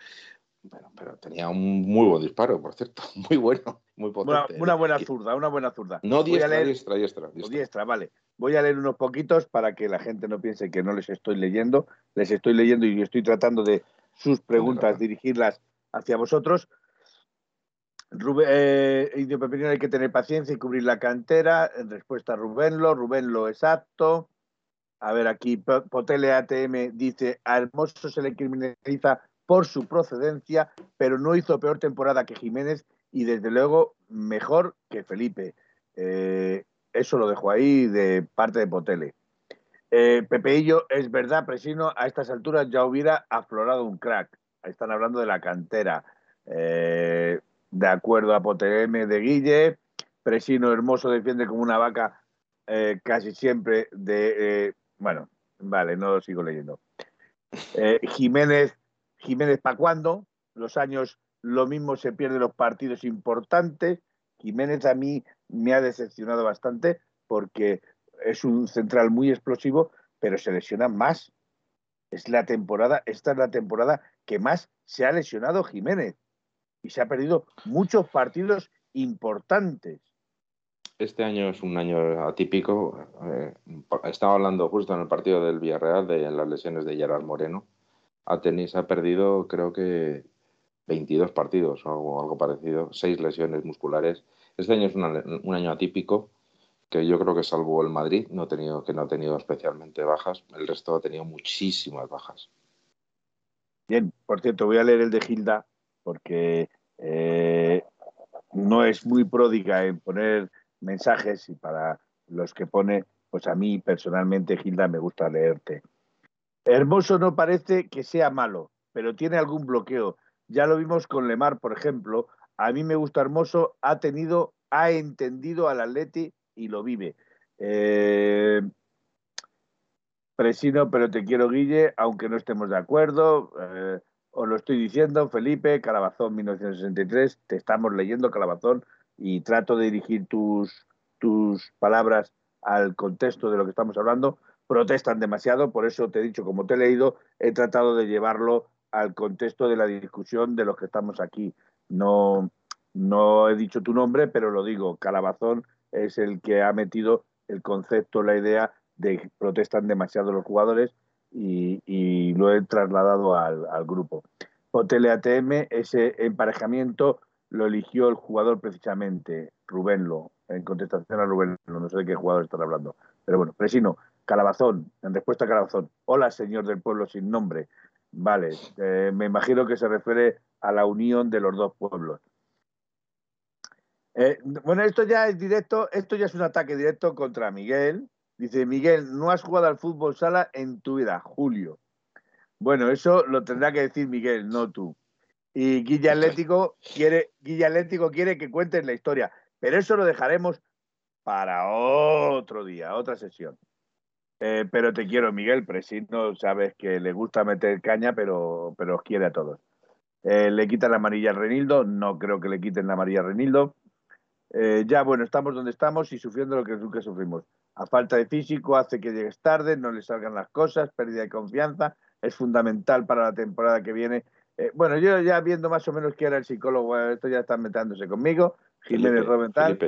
pero, pero tenía un muy buen disparo, por cierto, muy bueno, muy potente. Una, buena zurda, una buena zurda. No diestra, diestra, diestra, diestra. vale. Voy a leer unos poquitos para que la gente no piense que no les estoy leyendo. Les estoy leyendo y estoy tratando de sus preguntas dirigirlas hacia vosotros. Rubén, eh, Indio Pepinero hay que tener paciencia y cubrir la cantera. En respuesta a Rubénlo, Rubénlo exacto. A ver, aquí Potele ATM dice, a Hermoso se le criminaliza por su procedencia, pero no hizo peor temporada que Jiménez y desde luego mejor que Felipe. Eh, eso lo dejo ahí de parte de Potele. Eh, Pepeillo, es verdad, Presino, a estas alturas ya hubiera aflorado un crack. Están hablando de la cantera. Eh, de acuerdo a Potele de Guille, Presino Hermoso defiende como una vaca casi siempre de bueno, vale, no lo sigo leyendo. Eh, Jiménez, Jiménez, ¿para cuándo? Los años, lo mismo se pierden los partidos importantes. Jiménez a mí me ha decepcionado bastante porque es un central muy explosivo, pero se lesiona más. Es la temporada, esta es la temporada que más se ha lesionado Jiménez y se ha perdido muchos partidos importantes. Este año es un año atípico. Eh, estaba hablando justo en el partido del Villarreal de las lesiones de Gerard Moreno. Atenis ha perdido, creo que 22 partidos o algo, parecido, seis lesiones musculares. Este año es un año atípico que yo creo que salvo el Madrid no ha tenido, que no ha tenido especialmente bajas, el resto ha tenido muchísimas bajas. Bien, por cierto, voy a leer el de Gilda porque eh, no es muy pródiga en poner mensajes y para los que pone, pues a mí personalmente, Gilda, me gusta leerte. Hermoso no parece que sea malo, pero tiene algún bloqueo. Ya lo vimos con Lemar, por ejemplo. A mí me gusta Hermoso, ha tenido, ha entendido al Atleti y lo vive. Eh, presino, pero te quiero, Guille, aunque no estemos de acuerdo. Eh, os lo estoy diciendo, Felipe, Calabazón 1963, te estamos leyendo, Calabazón, y trato de dirigir tus, tus palabras al contexto de lo que estamos hablando, protestan demasiado, por eso te he dicho, como te he leído, he tratado de llevarlo al contexto de la discusión de los que estamos aquí. No, no he dicho tu nombre, pero lo digo, Calabazón es el que ha metido el concepto, la idea de que protestan demasiado los jugadores y, lo he trasladado al, al grupo. Hotel ATM, ese emparejamiento lo eligió el jugador precisamente, Rubénlo, en contestación a Rubénlo, no sé de qué jugador están hablando. Pero bueno, Presino, Calabazón, en respuesta a Calabazón, hola señor del pueblo sin nombre. Vale, eh, me imagino que se refiere a la unión de los dos pueblos. Eh, bueno, esto ya es directo, esto ya es un ataque directo contra Miguel. Dice, Miguel, no has jugado al fútbol sala en tu vida, Julio. Bueno, eso lo tendrá que decir Miguel, no tú. Y Guilla Atlético quiere, quiere que cuentes la historia. Pero eso lo dejaremos para otro día, otra sesión. Eh, pero te quiero, Miguel. Presino, sabes que le gusta meter caña, pero, pero os quiere a todos. Eh, ¿Le quitan la amarilla a Renildo? No creo que le quiten la amarilla a Renildo. Eh, ya, bueno, estamos donde estamos y sufriendo lo que nunca sufrimos. A falta de físico hace que llegues tarde, no le salgan las cosas, pérdida de confianza. Es fundamental para la temporada que viene. Eh, bueno, yo ya viendo más o menos que era el psicólogo, esto ya está metándose conmigo. Jiménez Robental.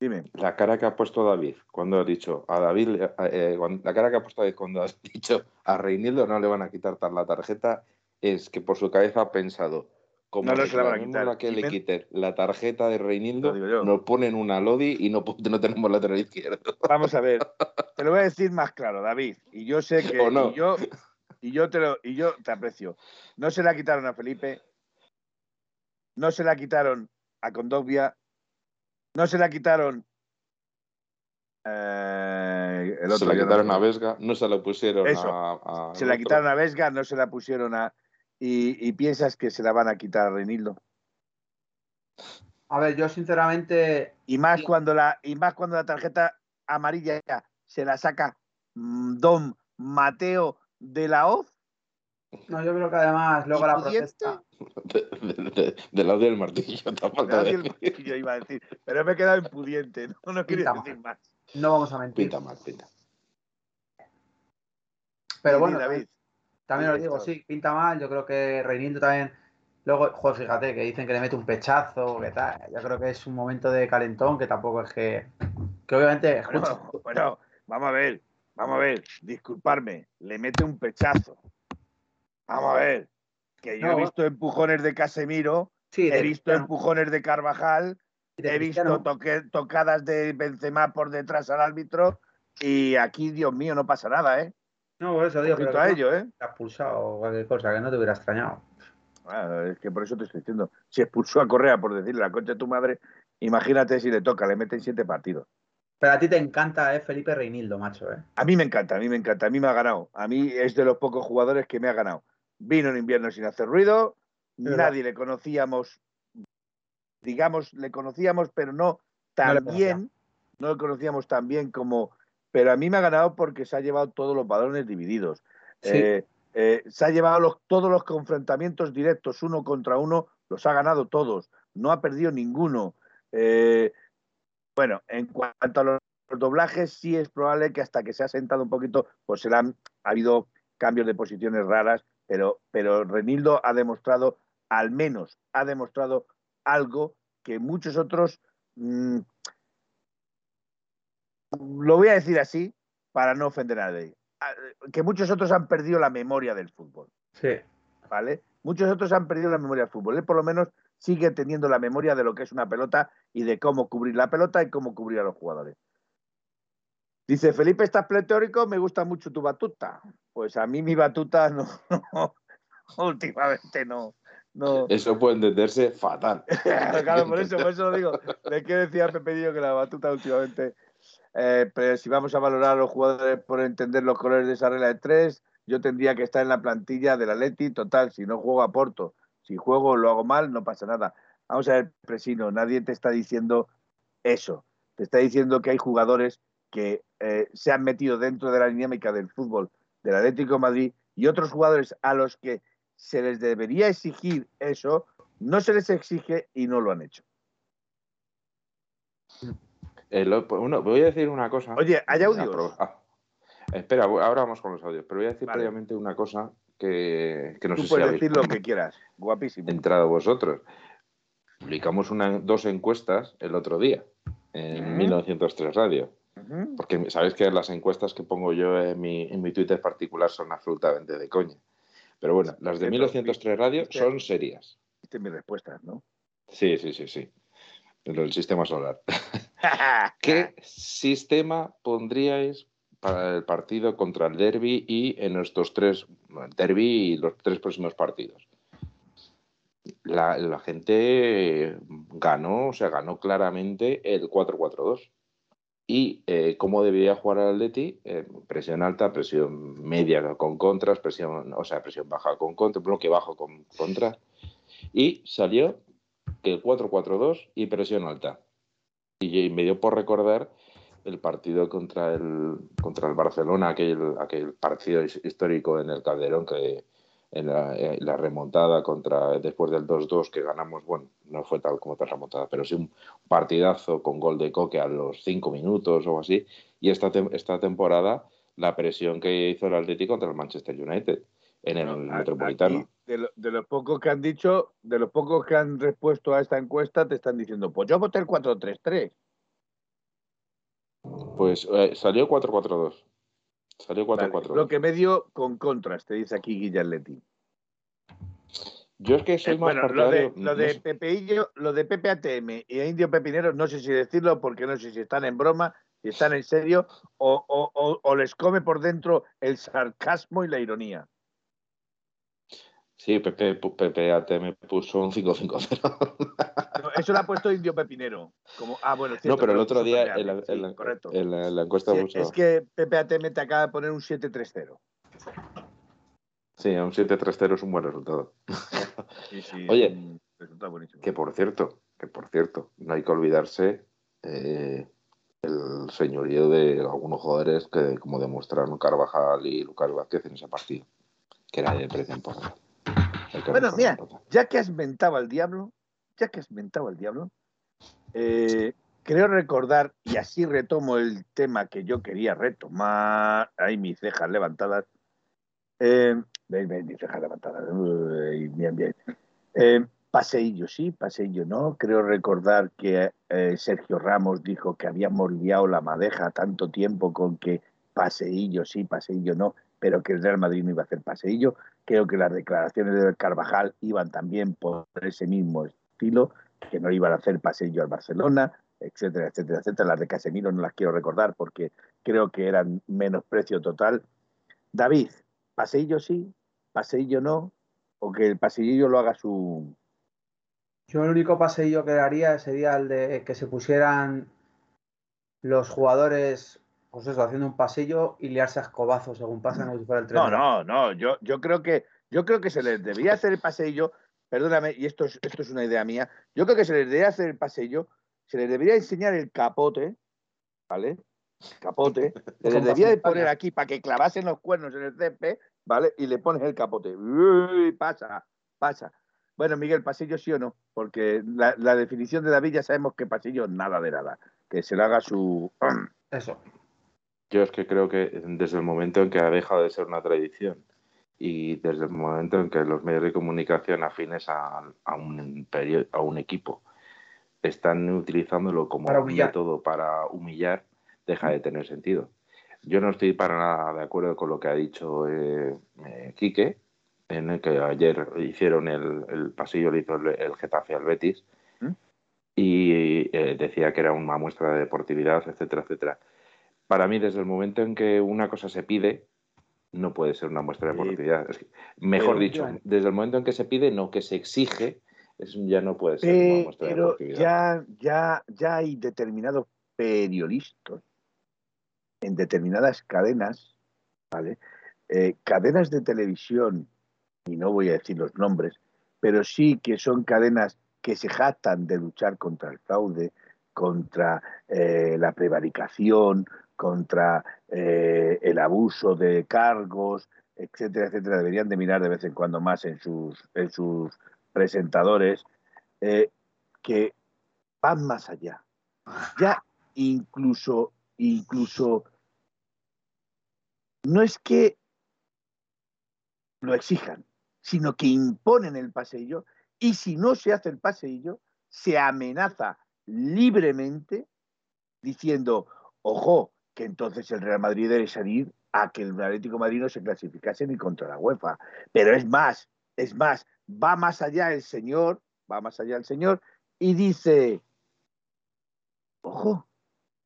Dime. La cara que ha puesto David cuando ha dicho a David, eh, la cara que ha puesto David cuando has dicho a Reinildo no le van a quitar la tarjeta es que por su cabeza ha pensado, como no, la van a quitar. que le quiten la tarjeta de Reinildo, nos ponen una Lodi y no, no tenemos lateral izquierdo. Vamos a ver, te lo voy a decir más claro, David, y yo sé que y yo y yo te lo y yo te aprecio. No se la quitaron a Felipe, no se la quitaron a Condovia, no se la quitaron. Eh, el otro se la quitaron a Vesga, no se la pusieron a, Se la quitaron a Vesga, no se la pusieron a. Y, piensas que se la van a quitar a Renildo. A ver, yo sinceramente. Y más cuando la, y más cuando la tarjeta amarilla se la saca mm, Don Mateo de la Hoz. No, yo creo que además luego la protesta. De, lado del martillo, del martillo iba a decir. Pero me he quedado impudiente, no, no quiero decir más. No vamos a mentir. Pinta mal, pinta. Pero bueno, David. También, os digo, sí, pinta mal. Yo creo que Reinildo también. Luego, joder, fíjate, que dicen que le mete un pechazo, que tal. Yo creo que es un momento de calentón que tampoco es que. Que obviamente. Bueno, vamos a ver, vamos a ver, disculparme, le mete un pechazo. Vamos a ver, que yo he visto empujones de Casemiro, he visto empujones de Carvajal, he visto tocadas de Benzema por detrás al árbitro y aquí, Dios mío, no pasa nada, ¿eh? No, por eso digo, pero a ello, ¿eh? expulsado o cualquier cosa, que no te hubiera extrañado. es que por eso te estoy diciendo. Si expulsó a Correa por decirle la concha de tu madre, imagínate si le toca, le meten siete partidos. Pero a ti te encanta, ¿eh? Felipe Reinildo, macho, ¿eh? A mí me encanta, a mí me encanta, a mí me ha ganado. A mí es de los pocos jugadores que me ha ganado. Vino en invierno sin hacer ruido, nadie le conocíamos, digamos, le conocíamos, pero no tan bien, no le conocíamos tan bien como... Pero a mí me ha ganado porque se ha llevado todos los balones divididos. Eh, eh, se ha llevado todos los confrontamientos directos, uno contra uno, los ha ganado todos. No ha perdido ninguno. Eh, bueno, en cuanto a los doblajes, sí es probable que hasta que se ha sentado un poquito, pues serán, ha habido cambios de posiciones raras pero, pero Renildo ha demostrado, al menos ha demostrado algo que muchos otros, mm, lo voy a decir así para no ofender a nadie, que muchos otros han perdido la memoria del fútbol. Sí. ¿Vale? Muchos otros han perdido la memoria del fútbol. Él por lo menos sigue teniendo la memoria de lo que es una pelota y de cómo cubrir la pelota y cómo cubrir a los jugadores. Dice, Felipe, estás pletórico, me gusta mucho tu batuta. Pues a mí mi batuta no, últimamente no, no. Eso puede entenderse fatal. claro, por eso, por eso lo digo. ¿De qué decía Pepe Dillo que la batuta últimamente? Eh, pero si vamos a valorar a los jugadores por entender los colores de esa regla de tres, yo tendría que estar en la plantilla del Atleti, total, si no juego aporto. Si juego lo hago mal, no pasa nada. Vamos a ver, Presino, nadie te está diciendo eso. Te está diciendo que hay jugadores que eh, se han metido dentro de la dinámica del fútbol del Atlético de Madrid y otros jugadores a los que se les debería exigir eso, no se les exige y no lo han hecho. Eh, voy a decir una cosa. Oye, ¿hay audios? Ah, espera, ahora vamos con los audios, pero voy a decir previamente una cosa que, que no Tú sé puedes decir lo que quieras, guapísimo. Entrado vosotros. Publicamos una, dos encuestas el otro día en 1903 Radio porque sabéis que las encuestas que pongo yo en mi, en mi Twitter particular son absolutamente de coña. Pero bueno, las de 1903 Radio son serias. Viste mis respuestas, ¿no? Sí, sí, sí, sí. El sistema solar. ¿Qué sistema pondríais para el partido contra el derby y en estos tres, el derby y los tres próximos partidos? La, gente ganó, o sea, ganó claramente el 4-4-2 y eh, cómo debería jugar el Atleti, eh, presión alta, presión media con contras, presión, o sea, presión baja con contras, bloque bajo con contras, y salió el 4-4-2 y presión alta. Y, me dio por recordar el partido contra el contra el Barcelona, aquel, aquel partido histórico en el Calderón que en la, remontada contra después del 2-2 que ganamos, bueno, no fue tal como tal remontada, pero sí un partidazo con gol de Coque a los 5 minutos o así. Y esta, esta temporada la presión que hizo el Atlético contra el Manchester United en el Metropolitano. de, lo, de, los pocos que han dicho, de los pocos que han respuesto a esta encuesta, te están diciendo, pues yo voté el 4-3-3. Pues eh, salió 4-4-2. Salió 4-4. lo que medio con contras, te dice aquí Guillerletti. Yo es que soy eh, más bueno, lo de, lo de Pepeillo, lo de Pepe ATM y Indio Pepinero, no sé si decirlo porque no sé si están en broma, si están en serio, o, o, o les come por dentro el sarcasmo y la ironía. Sí, Pepe, Pepe me puso un 5-5-0. eso lo ha puesto Indio Pepinero. Como, ah, bueno, no, pero el otro día en la, en, la, encuesta puso... Es que Pepe ATM te acaba de poner un 7-3-0. Sí, un 7-3-0 es un buen resultado. Sí, sí, Oye, que por cierto, que por cierto, no hay que olvidarse eh, el señorío de algunos jugadores que como demostraron Carvajal y Lucas Vázquez en ese partido, que era de pretemporada. Bueno, mira, ya que has mentado al diablo, ya que has mentado al diablo, eh, creo recordar, y así retomo el tema que yo quería retomar, ahí mis cejas levantadas, eh, mis cejas levantadas, bien, bien. Eh, paseillo sí, paseillo no. Creo recordar que eh, Sergio Ramos dijo que habíamos liado la madeja tanto tiempo con que paseillo sí, paseillo no pero que el Real Madrid no iba a hacer paseillo. Creo que las declaraciones de Carvajal iban también por ese mismo estilo, que no iban a hacer paseillo al Barcelona, etcétera, etcétera, etcétera. Las de Casemiro no las quiero recordar porque creo que eran menosprecio total. David, paseillo sí, paseillo no, o que el paseillo lo haga su... Yo el único paseillo que haría sería el de que se pusieran los jugadores pues eso, haciendo un pasillo y liarse a escobazos según pasan como si fuera el tren. No, no, no, yo, yo creo que yo creo que se les debería hacer el pasillo, perdóname, y esto es, esto es una idea mía, yo creo que se les debería hacer el pasillo, se les debería enseñar el capote, ¿vale? Capote, se les debería de poner aquí para que clavasen los cuernos en el césped, ¿vale? Y le pones el capote. Uy, pasa, pasa. Bueno, Miguel, pasillo sí o no, porque la, la definición de David ya sabemos que pasillo nada de nada, que se le haga su... Eso. Yo es que creo que desde el momento en que ha dejado de ser una tradición y desde el momento en que los medios de comunicación afines a, un, a un equipo están utilizándolo como un método para humillar, deja de tener sentido. Yo no estoy para nada de acuerdo con lo que ha dicho eh, eh Quique, en el que ayer hicieron el, pasillo, lo hizo el, Getafe al Betis, ¿Mm? y eh, decía que era una muestra de deportividad, etcétera, etcétera para mí, desde el momento en que una cosa se pide, no puede ser una muestra de oportunidad. mejor dicho, desde el momento en que se pide, no que se exige, ya no puede ser una muestra de oportunidad. Ya, ya, ya hay determinados periodistas en determinadas cadenas, ¿vale? Eh, cadenas de televisión, y no voy a decir los nombres, pero sí que son cadenas que se jactan de luchar contra el fraude, contra eh, la prevaricación, contra eh, el abuso de cargos, etcétera, etcétera, deberían de mirar de vez en cuando más en sus, en sus presentadores, eh, que van más allá. Ya incluso, incluso, no es que lo exijan, sino que imponen el paseillo y si no se hace el paseillo, se amenaza libremente diciendo, ojo, que entonces el Real Madrid debe salir a que el Atlético de Madrid no se clasificase ni contra la UEFA. Pero es más, es más, va más allá el señor, va más allá el señor y dice, ojo,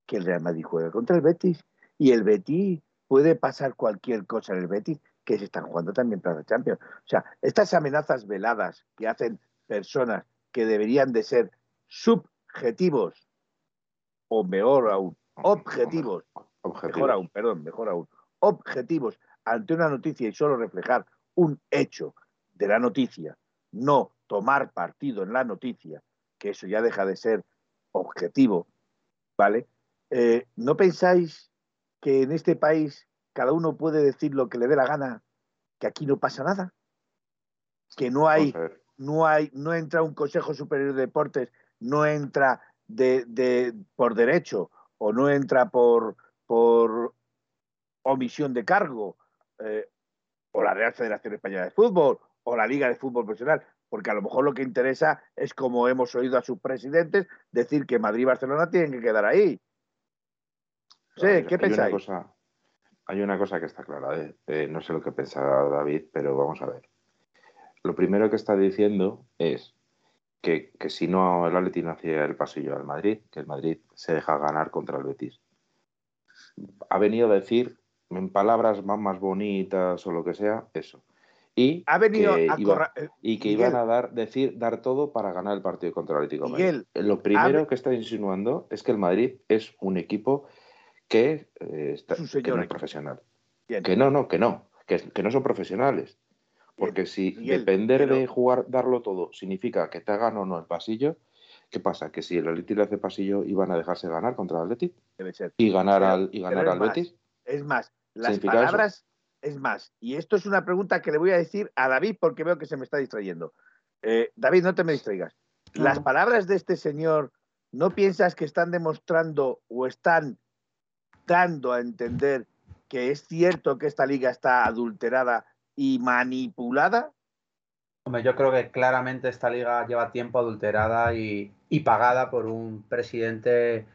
que el Real Madrid juega contra el Betis y el Betis puede pasar cualquier cosa en el Betis que se están jugando también para la Champions. O sea, estas amenazas veladas que hacen personas que deberían de ser subjetivos o mejor aún objetivos, mejor aún, perdón, mejor aún, objetivos ante una noticia y solo reflejar un hecho de la noticia, no tomar partido en la noticia, que eso ya deja de ser objetivo, ¿vale? eh, ¿no pensáis que en este país cada uno puede decir lo que le dé la gana, que aquí no pasa nada? Que no hay, no hay, no entra un Consejo Superior de Deportes, no entra de, por derecho o no entra por, por omisión de cargo, eh, o la Real Federación Española de Fútbol, o la Liga de Fútbol Profesional, porque a lo mejor lo que interesa es, como hemos oído a sus presidentes, decir que Madrid y Barcelona tienen que quedar ahí. Sí, ¿qué pensáis? Una cosa, hay una cosa que está clara, ¿eh? Eh, no sé lo que pensará David, pero vamos a ver. Lo primero que está diciendo es que, si no el Atleti no hacía el pasillo al Madrid, que el Madrid se deja ganar contra el Betis. Ha venido a decir en palabras más, más bonitas o lo que sea, eso. Y ha venido que, a eh, y que iban a dar, decir, dar todo para ganar el partido contra el Atlético Madrid. Lo primero que está insinuando es que el Madrid es un equipo que, eh, está, no es profesional. Que no, no, que no, que, que no son profesionales. Porque si depender de jugar, darlo todo, significa que te hagan o no el pasillo, ¿qué pasa? Que si el Atleti le hace pasillo, iban a dejarse ganar contra el Atleti y ganar al, y ganar al Betis. Es más, las palabras, es más, y esto es una pregunta que le voy a decir a David porque veo que se me está distrayendo. Eh, David, no te me distraigas. Las palabras de este señor, ¿no piensas que están demostrando o están dando a entender que es cierto que esta liga está adulterada y manipulada? Hombre, yo creo que claramente esta liga lleva tiempo adulterada y, pagada por un presidente.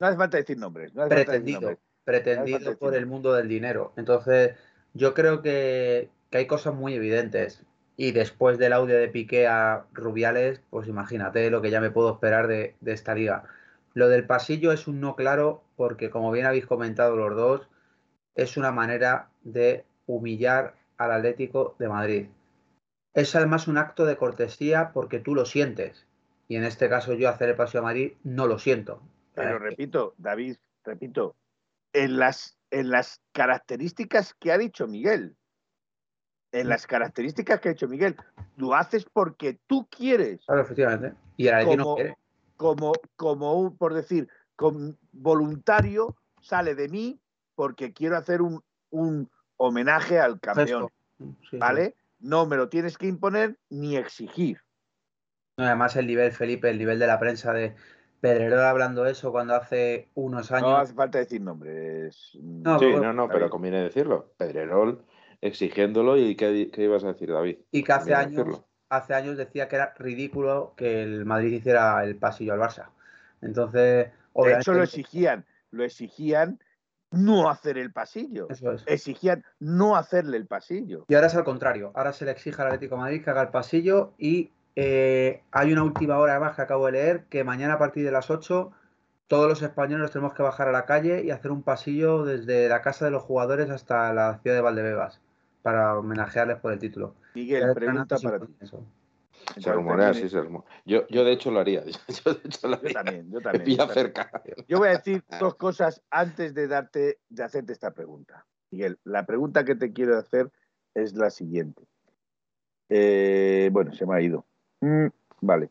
No hace falta decir nombres. pretendido, pretendido por el mundo del dinero. Entonces, yo creo que, hay cosas muy evidentes. Y después del audio de Piqué a Rubiales, pues imagínate lo que ya me puedo esperar de, de esta liga. Lo del pasillo es un no claro porque, como bien habéis comentado los dos, es una manera de humillar al Atlético de Madrid. Es además un acto de cortesía porque tú lo sientes. Y en este caso yo hacer el paseo a Madrid no lo siento. Pero repito, David, repito, en las, en las características que ha dicho Miguel, en las características que ha dicho Miguel, lo haces porque tú quieres. Claro, efectivamente. Y el como, no quiere. Como, como un, por decir, como voluntario sale de mí porque quiero hacer un, un, homenaje al campeón. ¿Vale? No me lo tienes que imponer ni exigir. además, el nivel, Felipe, el nivel de la prensa de Pedrerol hablando eso cuando hace unos años. No hace falta decir nombres. No, sí, no, no, pero conviene decirlo. Pedrerol exigiéndolo y ¿qué, ibas a decir, David? Y que hace años, hace años decía que era ridículo que el Madrid hiciera el pasillo al Barça. Entonces, de hecho lo exigían, lo exigían no hacer el pasillo. Exigían no hacerle el pasillo. Y ahora es al contrario. Ahora se le exige al Atlético de Madrid que haga el pasillo y eh, hay una última hora más que acabo de leer que mañana a partir de las 8 todos los españoles tenemos que bajar a la calle y hacer un pasillo desde la casa de los jugadores hasta la ciudad de Valdebebas para homenajearles por el título. Miguel, pregunta para ti. Se rumorea, sí, se rumorea. Yo, yo de hecho lo haría. Yo, de hecho lo haría. yo también, yo también. cerca. Yo voy a decir dos cosas antes de darte, de hacerte esta pregunta. Miguel, la pregunta que te quiero hacer es la siguiente. Eh, bueno, se me ha ido. Mm, vale.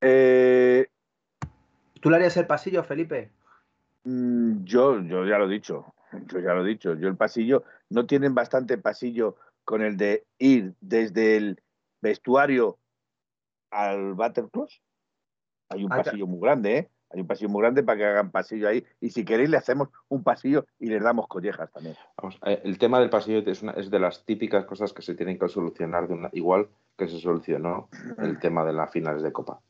Eh, ¿Tú le harías el pasillo, Felipe? Mm, yo, yo ya lo he dicho. Yo ya lo he dicho. Yo el pasillo, no tienen bastante pasillo con el de ir desde el vestuario al Battlecross. Hay un pasillo muy grande, ¿eh? Hay un pasillo muy grande para que hagan pasillo ahí. Y si queréis, le hacemos un pasillo y les damos collejas también. Eh, el tema del pasillo es, una, es, de las típicas cosas que se tienen que solucionar de una, igual que se solucionó el tema de las finales de Copa.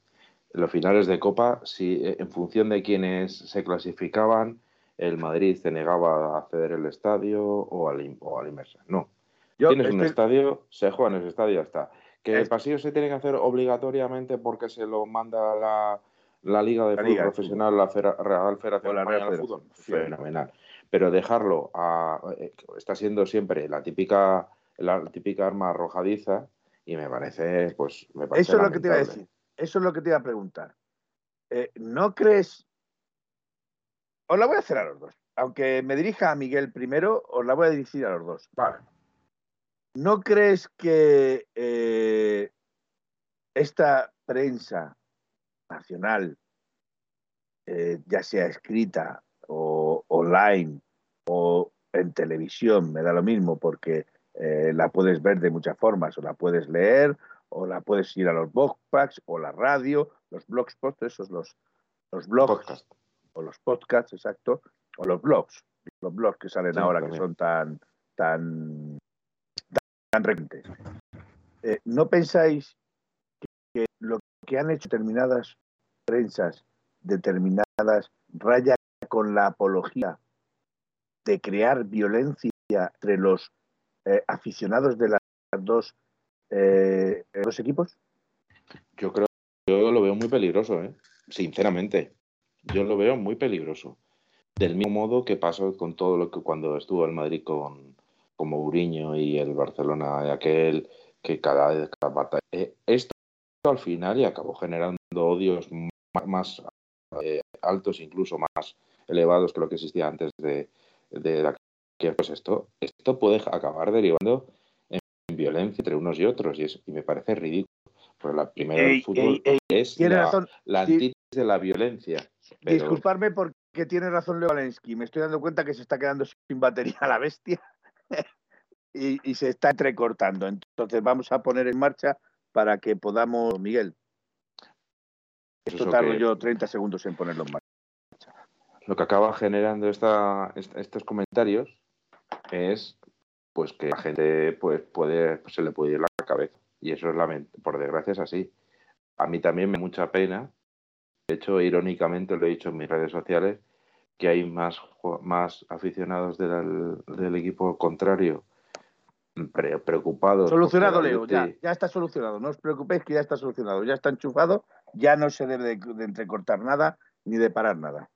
En los finales de Copa, si eh, en función de quienes se clasificaban, el Madrid se negaba a ceder el estadio o al, o al inversa. No. Tienes un estadio, se juega en ese estadio y ya está. Que el pasillo se tiene que hacer obligatoriamente porque se lo manda la, la Liga de Fútbol Profesional, la Real Federación la Real de Fútbol. Fenomenal. Pero dejarlo a, eh, está siendo siempre la típica, la típica arma arrojadiza y me parece, pues, me Eso es lo que te iba a decir. Eso es lo que te iba a preguntar. Eh, ¿No crees? Os la voy a hacer a los dos. Aunque me dirija a Miguel primero, os la voy a dirigir a los dos. Vale. ¿No crees que eh, esta prensa nacional eh, ya sea escrita o online o en televisión, me da lo mismo porque eh, la puedes ver de muchas formas, o la puedes leer, o la puedes ir a los blogpacks, o la radio, los blogspot, esos los, los blogs, o los podcasts, exacto, o los blogs, los blogs que salen ahora que son tan, tan, Eh, ¿No pensáis que lo que han hecho determinadas prensas, determinadas, raya con la apología de crear violencia entre los eh, aficionados de las dos, eh, dos equipos? Yo creo, yo lo veo muy peligroso, ¿eh? sinceramente. Yo lo veo muy peligroso. Del mismo modo que pasó con todo lo que cuando estuvo el Madrid con como Uriño y el Barcelona y aquel que cada vez cada batalla. Eh, esto al final y acabó generando odios más, altos, incluso más elevados que lo que existía antes de, de la que pues esto, esto puede acabar derivando en violencia entre unos y otros y, es, y me parece ridículo. Porque la primera del fútbol es la, la antítesis de la violencia. Pero... Disculparme porque tiene razón Leo Valensky. Me estoy dando cuenta que se está quedando sin batería la bestia y, y, se está entrecortando. Entonces vamos a poner en marcha para que podamos, Miguel. Esto tardo que... yo 30 segundos en ponerlo en marcha lo que acaba generando esta, estos comentarios es pues que la gente pues puede pues, se le puede ir la cabeza y eso es la por desgracia es así a mí también me da mucha pena de hecho irónicamente lo he dicho en mis redes sociales que hay más más aficionados del, del equipo contrario preocupados solucionado Leo ya, ya está solucionado. No os preocupéis que ya está solucionado ya está enchufado ya no se debe de, de entrecortar nada ni de parar nada.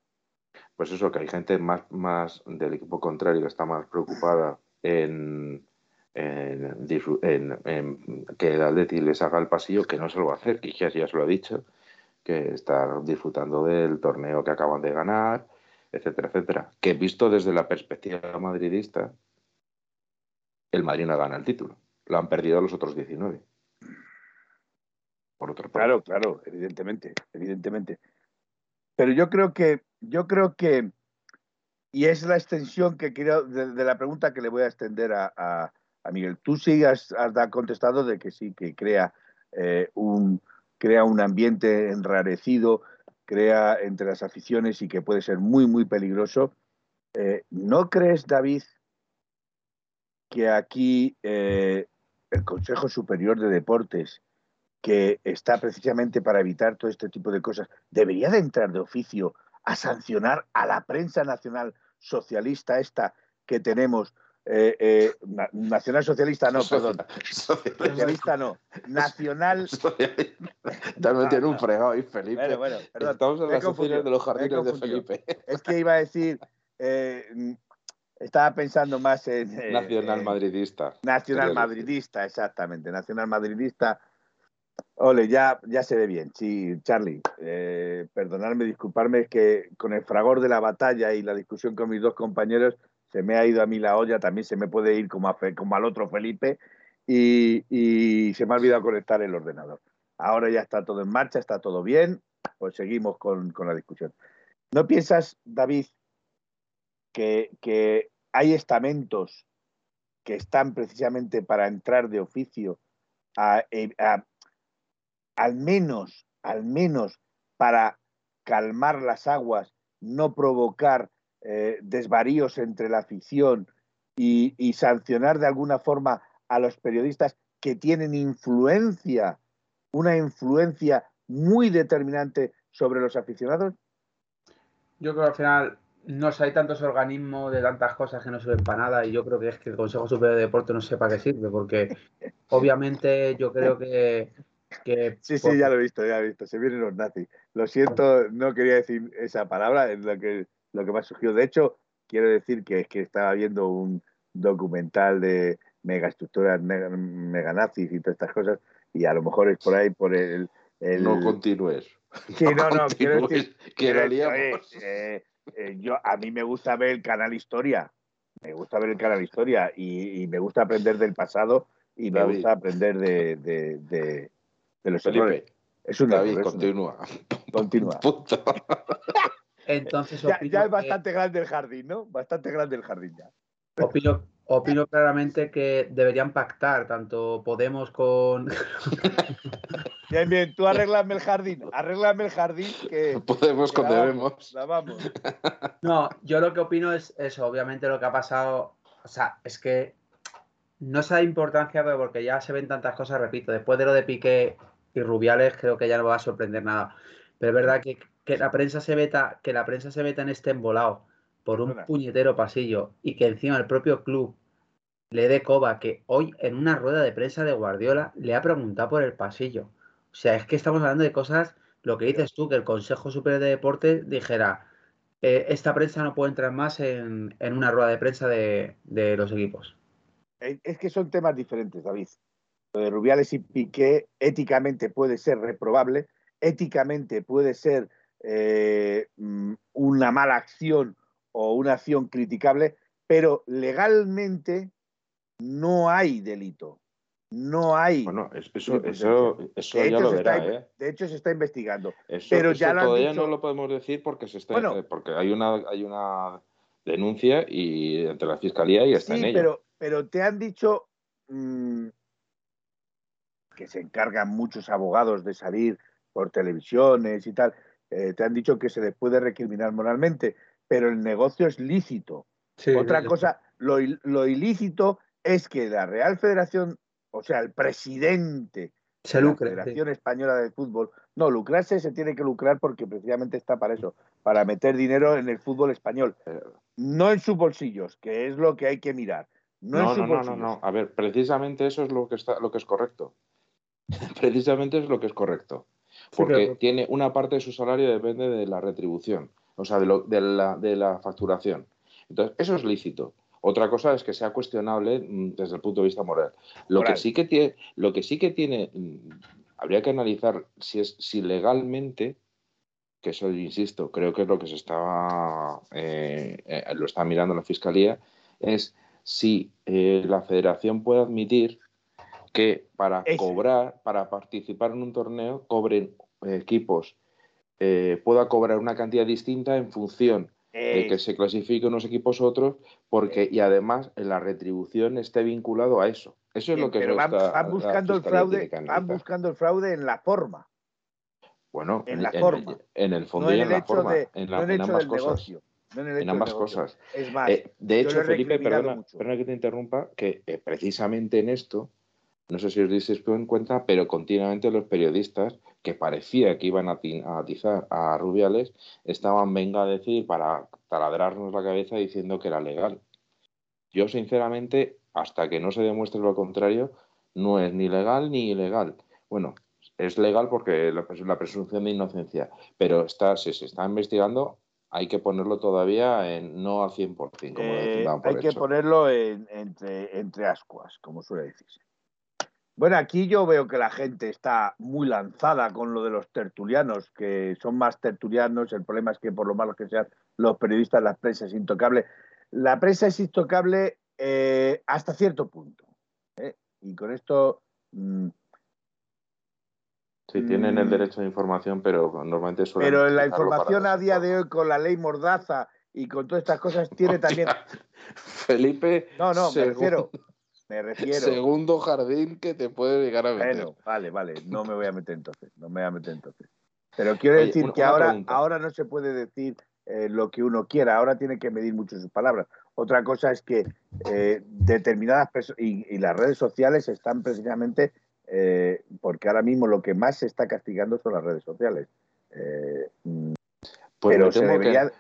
Pues eso, que hay gente más, más del equipo contrario que está más preocupada en, en, en, en que el Atleti les haga el pasillo, que no se lo va a hacer, que ya, ya se lo ha dicho, que está disfrutando del torneo que acaban de ganar, etcétera, etcétera. Que visto desde la perspectiva madridista, el Madrid no gana el título. Lo han perdido los otros 19. Por otro Claro, claro, evidentemente, evidentemente. Pero yo creo que, yo creo que, y es la extensión que quiero, de, de la pregunta que le voy a extender a, a, a Miguel. Tú sí has, has, contestado de que sí, que crea, eh, un, crea un ambiente enrarecido, crea entre las aficiones y que puede ser muy, muy peligroso. Eh, ¿No crees, David, que aquí eh, el Consejo Superior de Deportes que está precisamente para evitar todo este tipo de cosas, debería de entrar de oficio a sancionar a la prensa nacional socialista esta que tenemos. Eh, eh, nacional socialista no, perdón. Socialista no. Nacional. También tiene un fregado y Felipe. Bueno, bueno, perdón, Estamos en las de los jardines de Felipe. Es que iba a decir. Eh, estaba pensando más en. nacional madridista. Nacional madridista, exactamente. Nacional madridista Ole, ya, ya se ve bien. Sí, Charlie, eh, perdonadme, disculparme, es que con el fragor de la batalla y la discusión con mis dos compañeros se me ha ido a mí la olla, también se me puede ir como, como al otro Felipe y, se me ha olvidado conectar el ordenador. Ahora ya está todo en marcha, está todo bien, pues seguimos con, con la discusión. ¿No piensas, David, que, que hay estamentos que están precisamente para entrar de oficio a, a al menos, al menos para calmar las aguas, no provocar eh, desvaríos entre la afición y, y, sancionar de alguna forma a los periodistas que tienen influencia, una influencia muy determinante sobre los aficionados? Yo creo que al final no sé, hay tantos organismos de tantas cosas que no sirven para nada y yo creo que es que el Consejo Superior de Deporte no sepa qué sirve porque obviamente yo creo que que, sí, sí, ya lo he visto, ya lo he visto. Se vienen los nazis. Lo siento, no quería decir esa palabra, es lo que, lo que me ha surgido. De hecho, quiero decir que es que estaba viendo un documental de megaestructuras mega nazis y todas estas cosas, y a lo mejor es por ahí, por el. el... No continúes. Sí, no, no, no quiero decir. Quiero, eh, eh, eh, yo, a mí me gusta ver el canal Historia. Me gusta ver el canal Historia y, y me gusta aprender del pasado y me David. gusta aprender de, de, de, de los Felipe, Es un David, error, es continúa. Continúa. Punto. Entonces Ya, ya es que- bastante grande el jardín, ¿no? Bastante grande el jardín ya. opino, opino claramente que deberían pactar tanto Podemos con... Bien, bien, tú arréglame el jardín, arréglame el jardín que Podemos que con la vamos, debemos. la vamos. No, yo lo que opino es eso, obviamente lo que ha pasado, o sea, es que no se da importancia pero porque ya se ven tantas cosas, repito, después de lo de Piqué y Rubiales creo que ya no va a sorprender nada. Pero es verdad que, que la prensa se veta, que la prensa se veta en este embolado por un puñetero pasillo y que encima el propio club le dé coba que hoy en una rueda de prensa de Guardiola le ha preguntado por el pasillo. O sea, es que estamos hablando de cosas, lo que dices tú, que el Consejo Superior de Deportes dijera, eh, esta prensa no puede entrar más en, en una rueda de prensa de, de los equipos. Eh, Es que son temas diferentes, David. Lo de Rubiales y Piqué éticamente puede ser reprobable, éticamente puede ser eh, mm, una mala acción o una acción criticable, pero legalmente no hay delito. No hay. Bueno, es- eso, ya lo está, verá, ¿eh? de hecho, se está investigando. Eso, pero eso ya lo todavía dicho- no lo podemos decir porque se está Bueno. eh, porque hay una hay una denuncia y ante la fiscalía y está Sí, en ello. pero, pero te han dicho mm, que se encargan muchos abogados de salir por televisiones y tal. Eh, te han dicho que se les puede recriminar moralmente, pero el negocio es lícito. Otra cosa, lo, il- lo ilícito es que la Real Federación, o sea, el presidente Se de la sí. Federación Española de Fútbol, no, lucrarse se tiene que lucrar porque precisamente está para eso, para meter dinero en el fútbol español, no en sus bolsillos, que es lo que hay que mirar. No, en No, sus no, no, no. A ver, precisamente eso es lo que está, lo que es correcto. precisamente es lo que es correcto. Sí, Porque tiene una parte de su salario depende de la retribución, o sea, de, lo- de la, de la facturación. Entonces, eso es lícito. Otra cosa es que sea cuestionable mm, desde el punto de vista moral. Lo Moral. que sí que tiene, lo que sí que tiene, mm, habría que analizar si es si legalmente, que eso insisto, creo que es lo que se estaba, eh, eh, lo está mirando la fiscalía, es si eh, la federación puede admitir que para Ese. cobrar, para participar en un torneo, cobren eh, equipos, eh, pueda cobrar una cantidad distinta en función de que se clasifiquen unos equipos u otros, porque y además la retribución esté vinculado a eso. Eso es bien, lo que pero van, está- van buscando el fraude, van buscando el fraude en la forma, Bueno, en la forma. en el fondo no en y el en la forma, de, en, la- no en el ambas cosas. negocio. no en En ambas cosas. Es más, Eh, de hecho, Felipe, perdona, perdona que te interrumpa, que eh, precisamente en esto, no sé si os disteis en cuenta, pero continuamente los periodistas, que parecía que iban a, ti- a atizar a Rubiales, estaban venga a decir para taladrarnos la cabeza diciendo que era legal. Yo, sinceramente, hasta que no se demuestre lo contrario, no es ni legal ni ilegal. Bueno, es legal porque la, la presunción de inocencia, pero está, si se está investigando, hay que ponerlo todavía en no al 100%, como Eh, por hay que hecho. ponerlo en- entre, entre ascuas, como suele decirse. Bueno, aquí yo veo que la gente está muy lanzada con lo de los tertulianos, que son más tertulianos. El problema es que, por lo malos que sean los periodistas, la prensa es intocable. La prensa es intocable eh, hasta cierto punto. ¿eh? Y con esto, mm, Sí, tienen el Mm. derecho de información, pero normalmente suelen pero la utilizarlo para información a día de hoy, con la ley Mordaza y con todas estas cosas, tiene también. Felipe, No, no, me refiero. Me refiero. segundo jardín que te puede llegar a meter. Bueno, vale, vale, no me voy a meter entonces, no me voy a meter entonces. Pero quiero Oye, decir una- que una ahora, pregunta. ahora no se puede decir eh, lo que uno quiera, ahora tiene que medir mucho sus palabras. Otra cosa es que eh, determinadas personas, y, y las redes sociales están precisamente, eh, porque ahora mismo lo que más se está castigando son las redes sociales. Eh, mm, Pues pero se debería, que,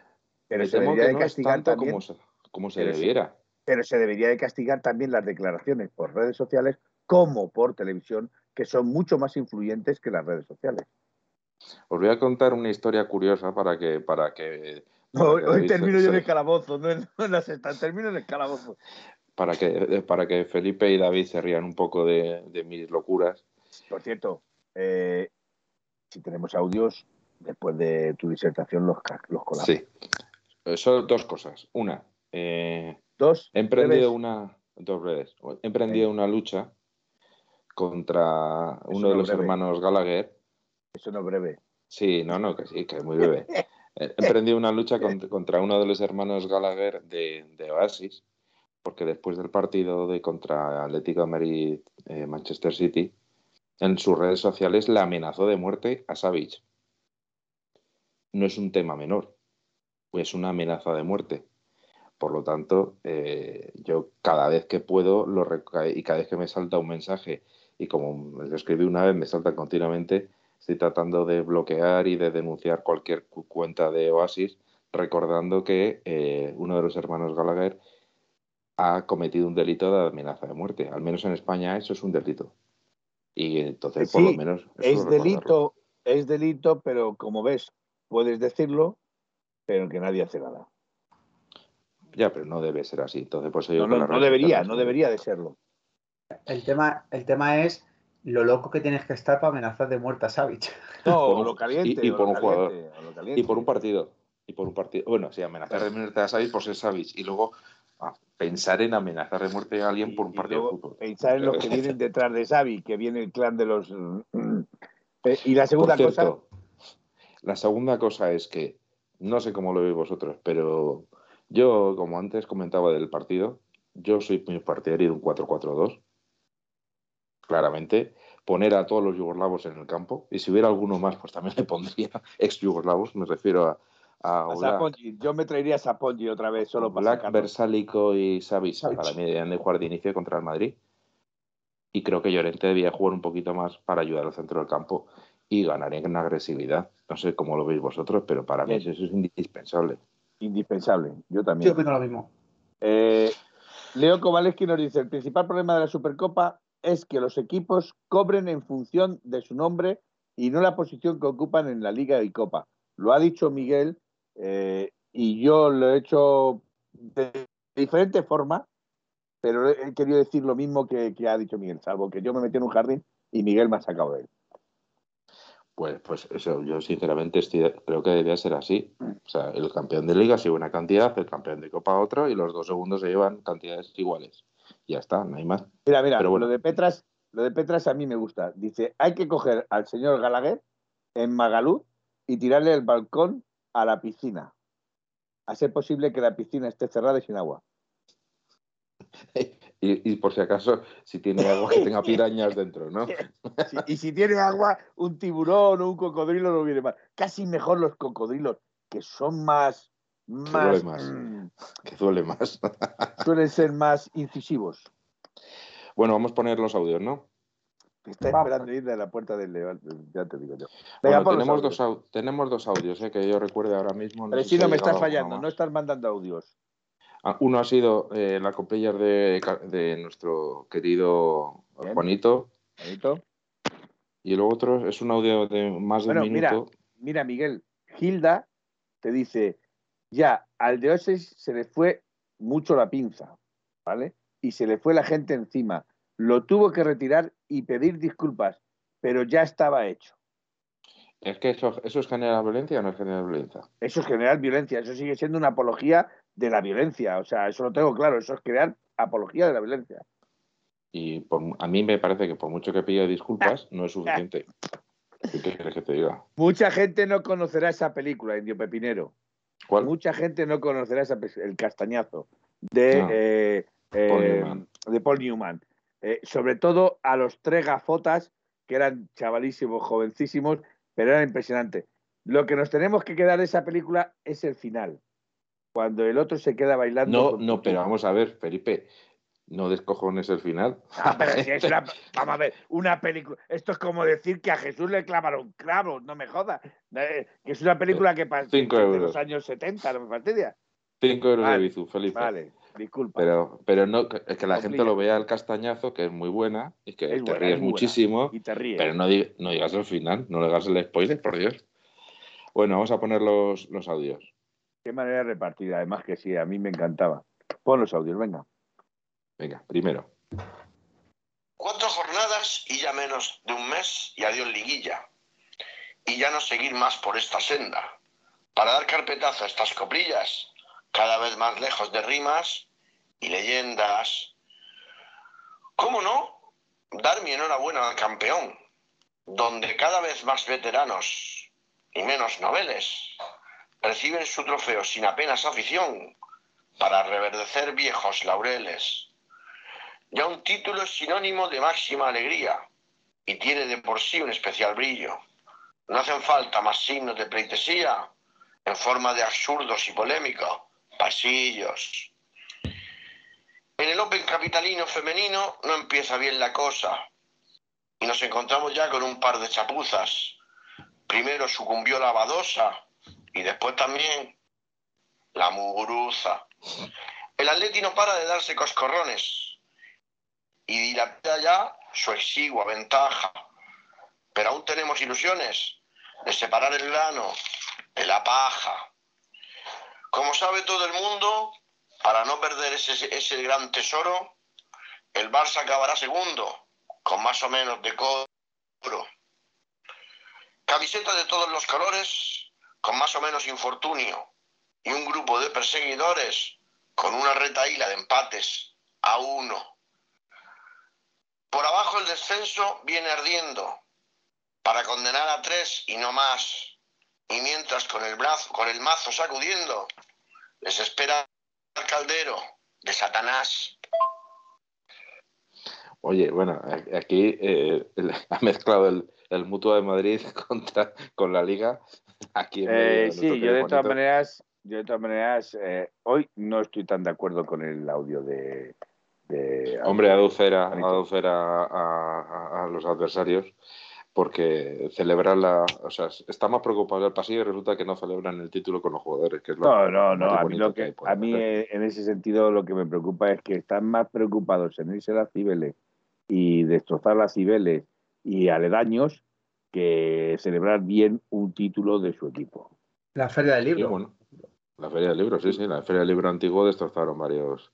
pero se debería de no castigar tanto también, como se, como se debiera. Pero se debería de castigar también las declaraciones por redes sociales como por televisión, que son mucho más influyentes que las redes sociales. Os voy a contar una historia curiosa para que, para que, para Hoy, que hoy David termino yo en el calabozo, no en, no en la sexta, termino en el calabozo. para que, para que Felipe y David se rían un poco de, de mis locuras. Por cierto, eh, si tenemos audios, después de tu disertación los, los colamos. Sí. Eh, Son dos cosas. Una, eh, Dos, He emprendido una, dos. He emprendido una lucha contra uno de los breve. hermanos Gallagher Eso no breve. Sí, no, no, que sí, que es muy breve. Emprendió una lucha contra uno de los hermanos Gallagher de, de Oasis, porque después del partido de contra Atlético de Madrid eh, Manchester City, en sus redes sociales le amenazó de muerte a Savage. No es un tema menor, es una amenaza de muerte. Por lo tanto, eh, yo cada vez que puedo lo y cada vez que me salta un mensaje, y como lo escribí una vez, me salta continuamente, estoy tratando de bloquear y de denunciar cualquier cuenta de Oasis, recordando que eh, uno de los hermanos Gallagher ha cometido un delito de amenaza de muerte. Al menos en España eso es un delito. Y entonces, por lo menos. Es delito, es delito, pero como ves, puedes decirlo, pero que nadie hace nada. Ya, pero no debe ser así. Entonces, pues no, no, debería, no debería de serlo. El tema, el tema es lo loco que tienes que estar para amenazar de muerte a Savage. No, lo caliente. Y, por un jugador. Y por un partido. Y por un partido. Bueno, sí, amenazar de muerte a Savage por ser Savage. Y luego ah, pensar en amenazar de muerte a alguien por un partido de fútbol. Pensar en los que vienen detrás de Xavi, que viene el clan de los. Eh, y la segunda cosa. La segunda cosa es que no sé cómo lo veis vosotros, pero yo, como antes comentaba del partido, yo soy muy partidario de un 4-4-2. Claramente, poner a todos los yugoslavos en el campo. Y si hubiera alguno más, pues también le pondría ex yugoslavos. Me refiero a, a, Yo me traería a Sapongi otra vez, solo para Black, Versálico y Savic. Para mí deberían de jugar de inicio contra el Madrid. Y creo que Llorente debía jugar un poquito más para ayudar al centro del campo y ganaría en agresividad. No sé cómo lo veis vosotros, pero para mí eso es indispensable. Indispensable, yo también. Yo opino lo mismo. Eh, Leo Kowaleski nos dice, el principal problema de la Supercopa es que los equipos cobren en función de su nombre y no la posición que ocupan en la Liga y Copa. Lo ha dicho Miguel eh, y yo lo he hecho de diferente forma, pero he querido decir lo mismo que, que ha dicho Miguel, salvo que yo me metí en un jardín y Miguel me ha sacado de él. Pues, pues eso, yo sinceramente creo que debería ser así. O sea, el campeón de liga se una cantidad, el campeón de copa otro y los dos segundos se llevan cantidades iguales. Ya está, no hay más. Mira, mira, lo de Petras, lo de Petras a mí me gusta. Dice, hay que coger al señor Gallagher en Magalú y tirarle el balcón a la piscina. A ser posible que la piscina esté cerrada y sin agua. Y, por si acaso, si tiene agua, que tenga pirañas dentro, ¿no? y si tiene agua, un tiburón o un cocodrilo no viene mal. Casi mejor los cocodrilos, que son más. más, que duele más. suelen ser más incisivos. Bueno, vamos a poner los audios, ¿no? Está esperando ir de la puerta del león, ya te digo yo. tenemos, dos, tenemos dos audios, ¿eh? que yo recuerde ahora mismo. Pero si no me estás fallando, no estás mandando audios. Ah, uno ha sido eh, la copilla de, nuestro querido Juanito. Juanito. Y luego otro es un audio de más de un minuto. Mira, Miguel, Gilda te dice, ya, al de Oasis se le fue mucho la pinza, ¿vale? Y se le fue la gente encima. Lo tuvo que retirar y pedir disculpas, pero ya estaba hecho. ¿Es que eso, eso es generar violencia o no es generar violencia? Eso es generar violencia, eso sigue siendo una apología de la violencia. O sea, eso lo tengo claro, eso es crear apología de la violencia. Y a mí me parece que por mucho que pida disculpas, no es suficiente. ¿Qué quieres que te diga? Mucha gente no conocerá esa película, Indio Pepinero. ¿Cuál? Mucha gente no conocerá esa, el castañazo de, ah. eh, Paul eh, de Paul Newman. Eh, sobre todo a los tres gafotas, que eran chavalísimos, jovencísimos, pero eran impresionantes. Lo que nos tenemos que quedar de esa película es el final cuando el otro se queda bailando. No, no, pero vamos a ver, Felipe, no descojones el final. Ah, vamos a ver, una película. Esto es como decir que a Jesús le clavaron clavos, no me jodas. Eh, que es una película que pasa en los años 70, no me fastidia. Cinco euros de Bizú, Felipe. Vale, disculpa. Pero, pero no, es que la gente lo vea al castañazo, que es muy buena, y que te ríes muchísimo. Y te ríes. Pero no, no, digas el final, no le hagas el spoiler, por Dios. Bueno, vamos a poner los, los audios. Qué manera repartida, además que sí, a mí me encantaba. Pon los audios, venga. Venga, primero. Cuatro jornadas y ya menos de un mes y adiós liguilla. Y ya no seguir más por esta senda. Para dar carpetazo a estas coplillas, cada vez más lejos de rimas y leyendas. ¿Cómo no? Dar mi enhorabuena al campeón. donde cada vez más veteranos y menos noveles reciben su trofeo sin apenas afición para reverdecer viejos laureles. Ya un título es sinónimo de máxima alegría y tiene de por sí un especial brillo. No hacen falta más signos de pleitesía en forma de absurdos y polémicos, pasillos. En el Open capitalino femenino no empieza bien la cosa y nos encontramos ya con un par de chapuzas. Primero sucumbió la Badosa y después también la Muguruza. El Atleti no para de darse coscorrones y dilata ya su exigua ventaja. Pero aún tenemos ilusiones de separar el grano de la paja. Como sabe todo el mundo, para no perder ese, ese gran tesoro, el Barça acabará segundo, con más o menos decoro. Camiseta de todos los colores, con más o menos infortunio, y un grupo de perseguidores con una retaíla de empates a uno. Por abajo el descenso viene ardiendo para condenar a tres y no más. Y mientras con el brazo, con el mazo sacudiendo, les espera el caldero de Satanás. Oye, bueno, aquí eh, ha mezclado el, el Mutua de Madrid contra, con la Liga. Aquí eh, sí, yo de todas maneras, yo de todas maneras, eh, hoy no estoy tan de acuerdo con el audio de. de Hombre, aducera, aducera a, a, los adversarios porque celebran la. O sea, está más preocupado del pasillo y resulta que no celebran el título con los jugadores. Que es lo no, no, no. A mí, lo que, a mí en ese sentido lo que me preocupa es que están más preocupados en irse a las Cibeles y destrozar las Cibeles y aledaños que celebrar bien un título de su equipo. La Feria del Libro. Sí, bueno, la Feria del Libro, sí, sí. La Feria del Libro antiguo destrozaron varios.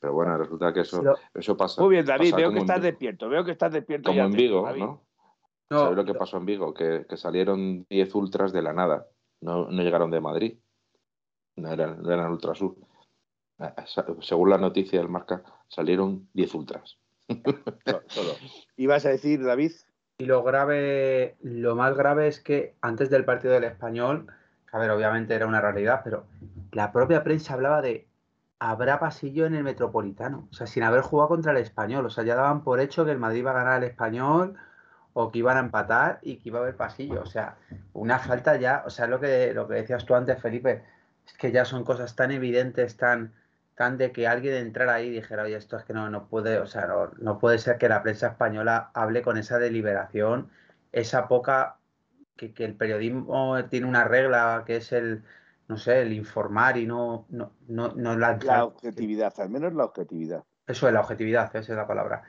Pero bueno, resulta que eso, eso pasa. Muy bien, David, veo que estás despierto. Veo que estás despierto. Como en Vigo, ¿no? No, ¿Sabes lo que pasó en Vigo? Que, que salieron 10 ultras de la nada. No, no llegaron de Madrid. No eran, no eran ultrasur. Eh, según la noticia del marca, salieron 10 ultras. Solo. ¿Ibas a decir, David? Y lo grave, lo más grave es que antes del partido del español, a ver, obviamente era una realidad, pero la propia prensa hablaba de habrá pasillo en el Metropolitano. O sea, sin haber jugado contra el español. O sea, ya daban por hecho que el Madrid iba a ganar al español o que iban a empatar y que iba a haber pasillo. O sea, una falta ya, o sea, lo que, lo que decías tú antes, Felipe, es que ya son cosas tan evidentes, tan, tan de que alguien entrara ahí y dijera, oye, esto es que no, no puede, o sea, no, no puede ser que la prensa española hable con esa deliberación, esa poca, que, que, el periodismo tiene una regla que es el, no sé, el informar y no, no, no, no la... La objetividad, al menos la objetividad. Eso es la objetividad, esa es la palabra.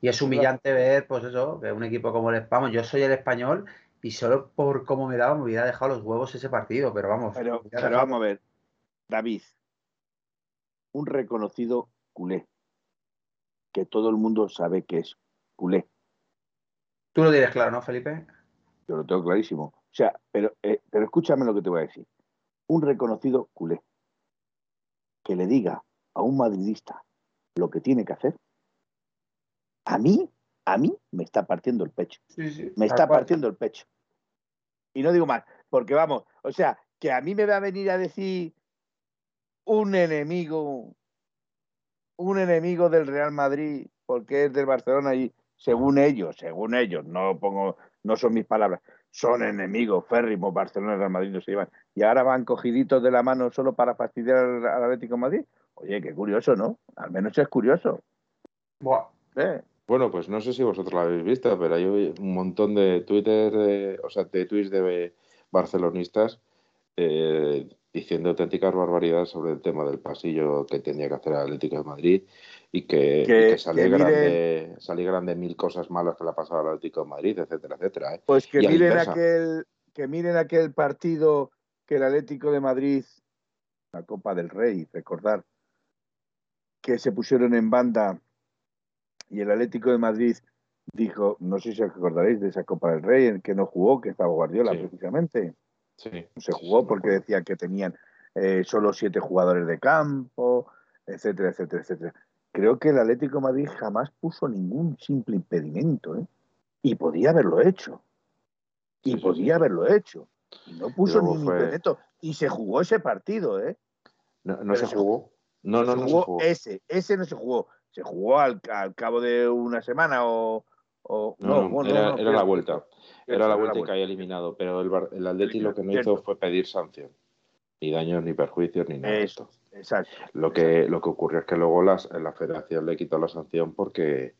Y es humillante ver, pues eso, que un equipo como el Español, yo soy el español y solo por cómo me daba me hubiera dejado los huevos ese partido, pero vamos. Pero, pero vamos a ver, David, un reconocido culé, que todo el mundo sabe que es culé. Tú lo dirás claro, ¿no, Felipe? Yo lo tengo clarísimo. O sea, pero, eh, pero escúchame lo que te voy a decir. Un reconocido culé que le diga a un madridista lo que tiene que hacer, a mí, a mí me está partiendo el pecho. Sí, sí, me está partiendo el pecho. Y no digo más, porque vamos, o sea, que a mí me va a venir a decir un enemigo, un enemigo del Real Madrid, porque es del Barcelona y según ellos, según ellos, no pongo, no son mis palabras, son enemigos férrimos, Barcelona y Real Madrid no se llevan, y ahora van cogiditos de la mano solo para fastidiar al, Atlético de Madrid. Oye, qué curioso, ¿no? Al menos es curioso. Buah. ¿Eh? Bueno, pues no sé si vosotros la habéis visto, pero hay un montón de Twitter, de, o sea, de tweets de barcelonistas eh, diciendo auténticas barbaridades sobre el tema del pasillo que tenía que hacer el Atlético de Madrid y que, que, y que salía, grande, grande mil cosas malas que le ha pasado al Atlético de Madrid, etcétera, etcétera. ¿eh? Pues que miren, aquel, que miren aquel partido que el Atlético de Madrid, la Copa del Rey, recordar, que se pusieron en banda y el Atlético de Madrid dijo, no sé si os acordaréis de esa Copa del Rey en que no jugó, que estaba Guardiola Sí. precisamente. Sí. Se jugó porque decía que tenían eh, solo siete jugadores de campo, etcétera, etcétera, etcétera. Creo que el Atlético de Madrid jamás puso ningún simple impedimento. ¿eh? Y podía haberlo hecho. Y Sí, podía sí. haberlo hecho. Y no puso luego ni fue- ni Peneto. Y se jugó ese partido, ¿eh? No, no se se jugó. No, no, se no se jugó jugó. ese. Ese no se jugó. Se jugó al, al cabo de una semana o. o- No, no, bueno, era, no, era cierto, la vuelta. Era la vuelta y caía eliminado. Pero el, el Atleti lo que no hizo fue pedir sanción. Ni daños, ni perjuicios, ni nada. de Eso. esto. Exacto. Lo que, lo que ocurrió es que luego las, la federación le quitó la sanción porque,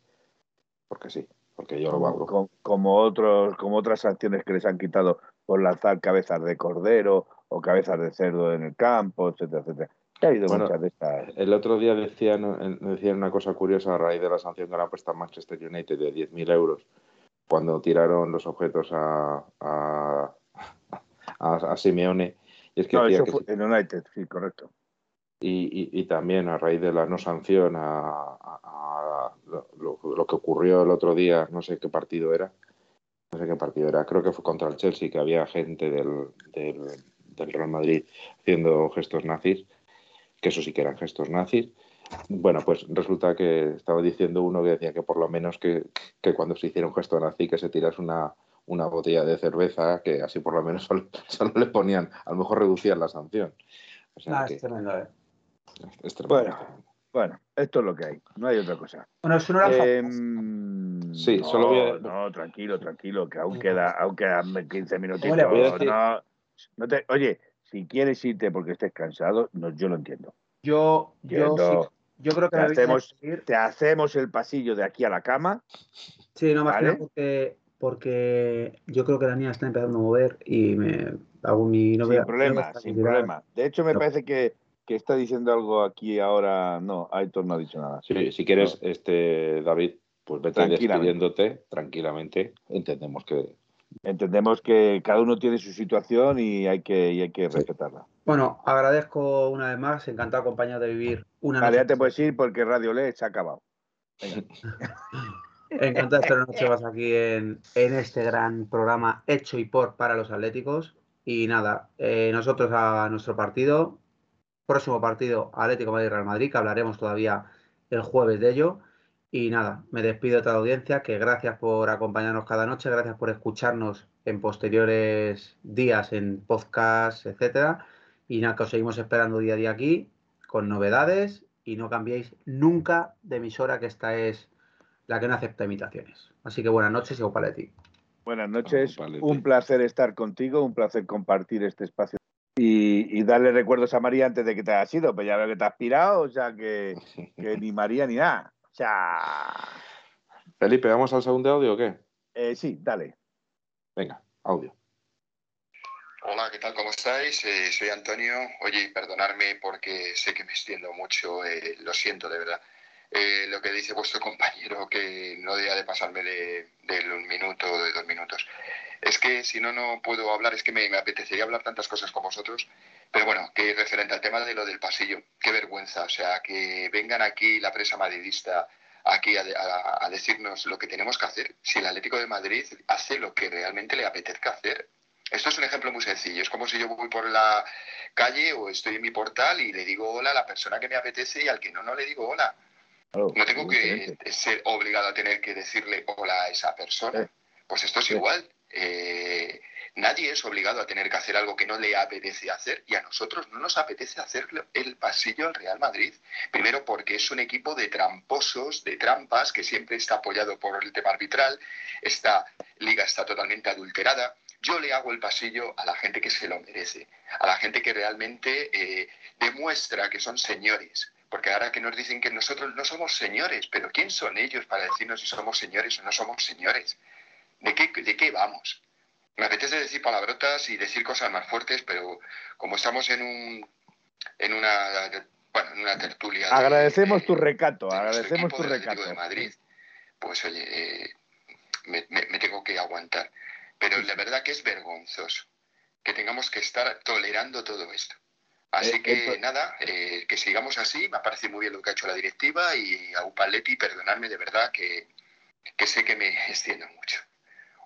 porque sí, porque yo lo como- como otros, como otras sanciones que les han quitado por lanzar cabezas de cordero o cabezas de cerdo en el campo, etcétera, etcétera. Ha habido Bueno, muchas de estas. El otro día decían, decían una cosa curiosa a raíz de la sanción que le han puesto a Manchester United de 10.000 euros cuando tiraron los objetos a, a, a, a Simeone. Y es que No, decía eso que fue si- en United, sí, correcto. y, y- y también a raíz de la no sanción a, lo, lo- lo que ocurrió el otro día, no sé qué partido era, no sé qué partido era, creo que fue contra el Chelsea, que había gente del, del, del Real Madrid haciendo gestos nazis, que eso sí que eran gestos nazis. Bueno, pues resulta que estaba diciendo uno que decía que por lo menos que, que cuando se hiciera un gesto nazi que se tiras una, una botella de cerveza, que así por lo menos solo, solo le ponían, a lo mejor reducían la sanción. O sea Ah, que es tremendo, eh. es tremendo. Bueno. Bueno, esto es lo que hay, no hay otra cosa. Bueno, es una hora Eh. Sí, no, solo voy a- No, tranquilo, tranquilo, que aún queda, aún quedan 15 minutitos. No, no te- oye, si quieres irte porque estés cansado, no, yo lo entiendo. Yo, yo, sí, yo creo que Te hacemos-. Te hacemos el pasillo de aquí a la cama. Sí, no más que ¿Vale? nada porque, porque yo creo que la niña está empezando a mover y me hago mi no sin problema, no sin problema. De hecho, me No. parece que, que está diciendo algo aquí ahora. No, Aitor no ha dicho nada. Sí, si quieres, este David, pues vete Tranquilamente. despidiéndote tranquilamente. Entendemos que Entendemos que cada uno tiene su situación y hay que, y hay que Sí. respetarla. Bueno, agradezco una vez más, encantado acompañado de vivir una Vale, ya noche te más. puedes ir porque Radio LED se ha acabado. Encantado de estar una noche más aquí en, en este gran programa hecho y por para los atléticos. Y nada, eh, nosotros a nuestro partido, próximo partido Atlético Madrid-Real Madrid, que hablaremos todavía el jueves de ello. Y nada, me despido de toda la audiencia, que gracias por acompañarnos cada noche, gracias por escucharnos en posteriores días en podcast, etcétera. Y nada, que os seguimos esperando día a día aquí, con novedades, y no cambiéis nunca de emisora, que esta es la que no acepta imitaciones. Así que buenas noches y Opaletti. Buenas noches, un placer estar contigo, un placer compartir este espacio y, y darle recuerdos a María antes de que te hayas ido, pues ya veo que te has pirado, o sea que, que ni María ni nada. O sea, Felipe, ¿vamos al segundo audio o qué? eh, sí, dale. Venga, audio. Hola, ¿qué tal? ¿Cómo estáis? Eh, soy Antonio. Oye, perdonadme porque sé que me extiendo mucho, eh, lo siento de verdad. Eh, lo que dice vuestro compañero, que no debería de pasarme de, de un minuto o de dos minutos. Es que si no, no puedo hablar, es que me, me apetecería hablar tantas cosas con vosotros. Pero bueno, que referente al tema de lo del pasillo, qué vergüenza. O sea, que vengan aquí la prensa madridista aquí a, a- a decirnos lo que tenemos que hacer. Si el Atlético de Madrid hace lo que realmente le apetezca hacer. Esto es un ejemplo muy sencillo. Es como si yo voy por la calle o estoy en mi portal y le digo hola a la persona que me apetece y al que no, no le digo hola. Claro, No tengo que ser obligado a tener que decirle hola a esa persona. Pues esto es Sí. igual. Eh, nadie es obligado a tener que hacer algo que no le apetece hacer y a nosotros no nos apetece hacer el pasillo al Real Madrid. Primero porque es un equipo de tramposos, de trampas, que siempre está apoyado por el tema arbitral. Esta liga está totalmente adulterada. Yo le hago el pasillo a la gente que se lo merece, a la gente que realmente eh, demuestra que son señores. Porque ahora que nos dicen que nosotros no somos señores, pero ¿quién son ellos para decirnos si somos señores o no somos señores? ¿De qué, de qué vamos? Me apetece decir palabrotas y decir cosas más fuertes, pero como estamos en un en una bueno, en una tertulia. de- Agradecemos de- tu recato, de agradecemos equipo tu recato. de Madrid, pues oye, eh, me, me- me tengo que aguantar. Pero la verdad que es vergonzoso que tengamos que estar tolerando todo esto. Así Eh, que nada, eh, que sigamos así, me parece muy bien lo que ha hecho la directiva y a Upaletti, perdonadme de verdad que, que sé que me extiendo mucho.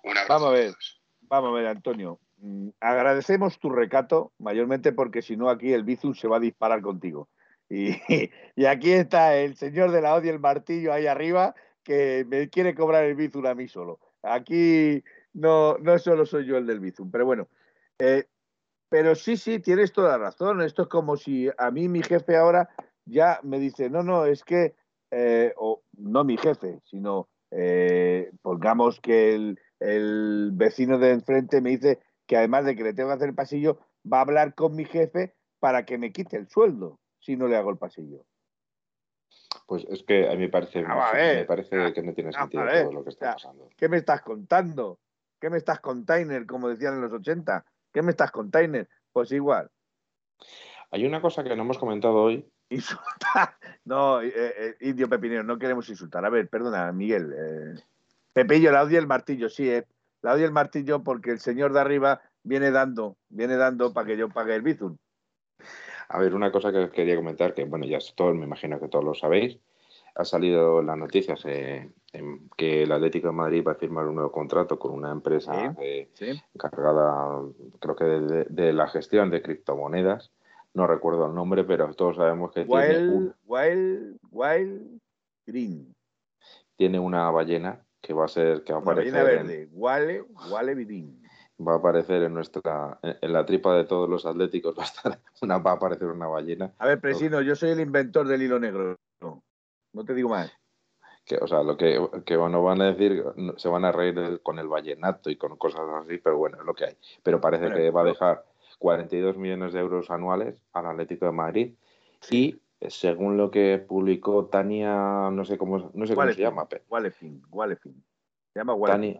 Un abrazo Vamos a ver. todos. Vamos a ver, Antonio. mm, Agradecemos tu recato, mayormente porque si no aquí el Bizum se va a disparar contigo. Y, aquí está el señor de la odia, el martillo ahí arriba, que me quiere cobrar el Bizum a mí solo. aquí no, no solo soy yo el del Bizum, pero bueno. Eh, pero sí, sí, tienes toda la razón. Esto es como si a mí mi jefe ahora ya me dice, no, no, es que, eh, o no mi jefe, sino eh, pongamos que el, el, vecino de enfrente me dice que además de que le tengo que hacer el pasillo, va a hablar con mi jefe para que me quite el sueldo si no le hago el pasillo. Pues es que a mí me parece, me parece que no tiene sentido todo lo que está pasando. ¿Qué me estás contando? ¿Qué me estás container, como decían en los 80? ¿Qué me estás container? Pues igual. Hay una cosa que no hemos comentado hoy. Insultar. No, eh, eh, indio pepinero, no queremos insultar. A ver, perdona, Miguel. Eh, Pepillo, la odia el martillo, sí, eh. La odia el martillo porque el señor de arriba viene dando, viene dando para que yo pague el bizum. A ver, una cosa que quería comentar, que bueno, ya todo, me imagino que todos lo sabéis, ha salido en las noticias eh, que el Atlético de Madrid va a firmar un nuevo contrato con una empresa eh, encargada, creo que de, la gestión de criptomonedas. No recuerdo el nombre, pero todos sabemos que tiene un, Wild, Wild Green. Tiene una ballena que va a ser que va a aparecer verde, en, Wale, Wale Green va a aparecer en nuestra en la tripa de todos los atléticos va a estar una va a aparecer una ballena. A ver, Presino, yo soy el inventor del hilo negro. No, no te digo más. Que, o sea, lo que, que bueno, van a decir, se van a reír con el vallenato y con cosas así, pero bueno, es lo que hay. Pero parece que va a dejar 42 millones de euros anuales al Atlético de Madrid y según lo que publicó Tania, no sé cómo, no sé cómo se llama. Walefin, Walefin. Se llama Walefin.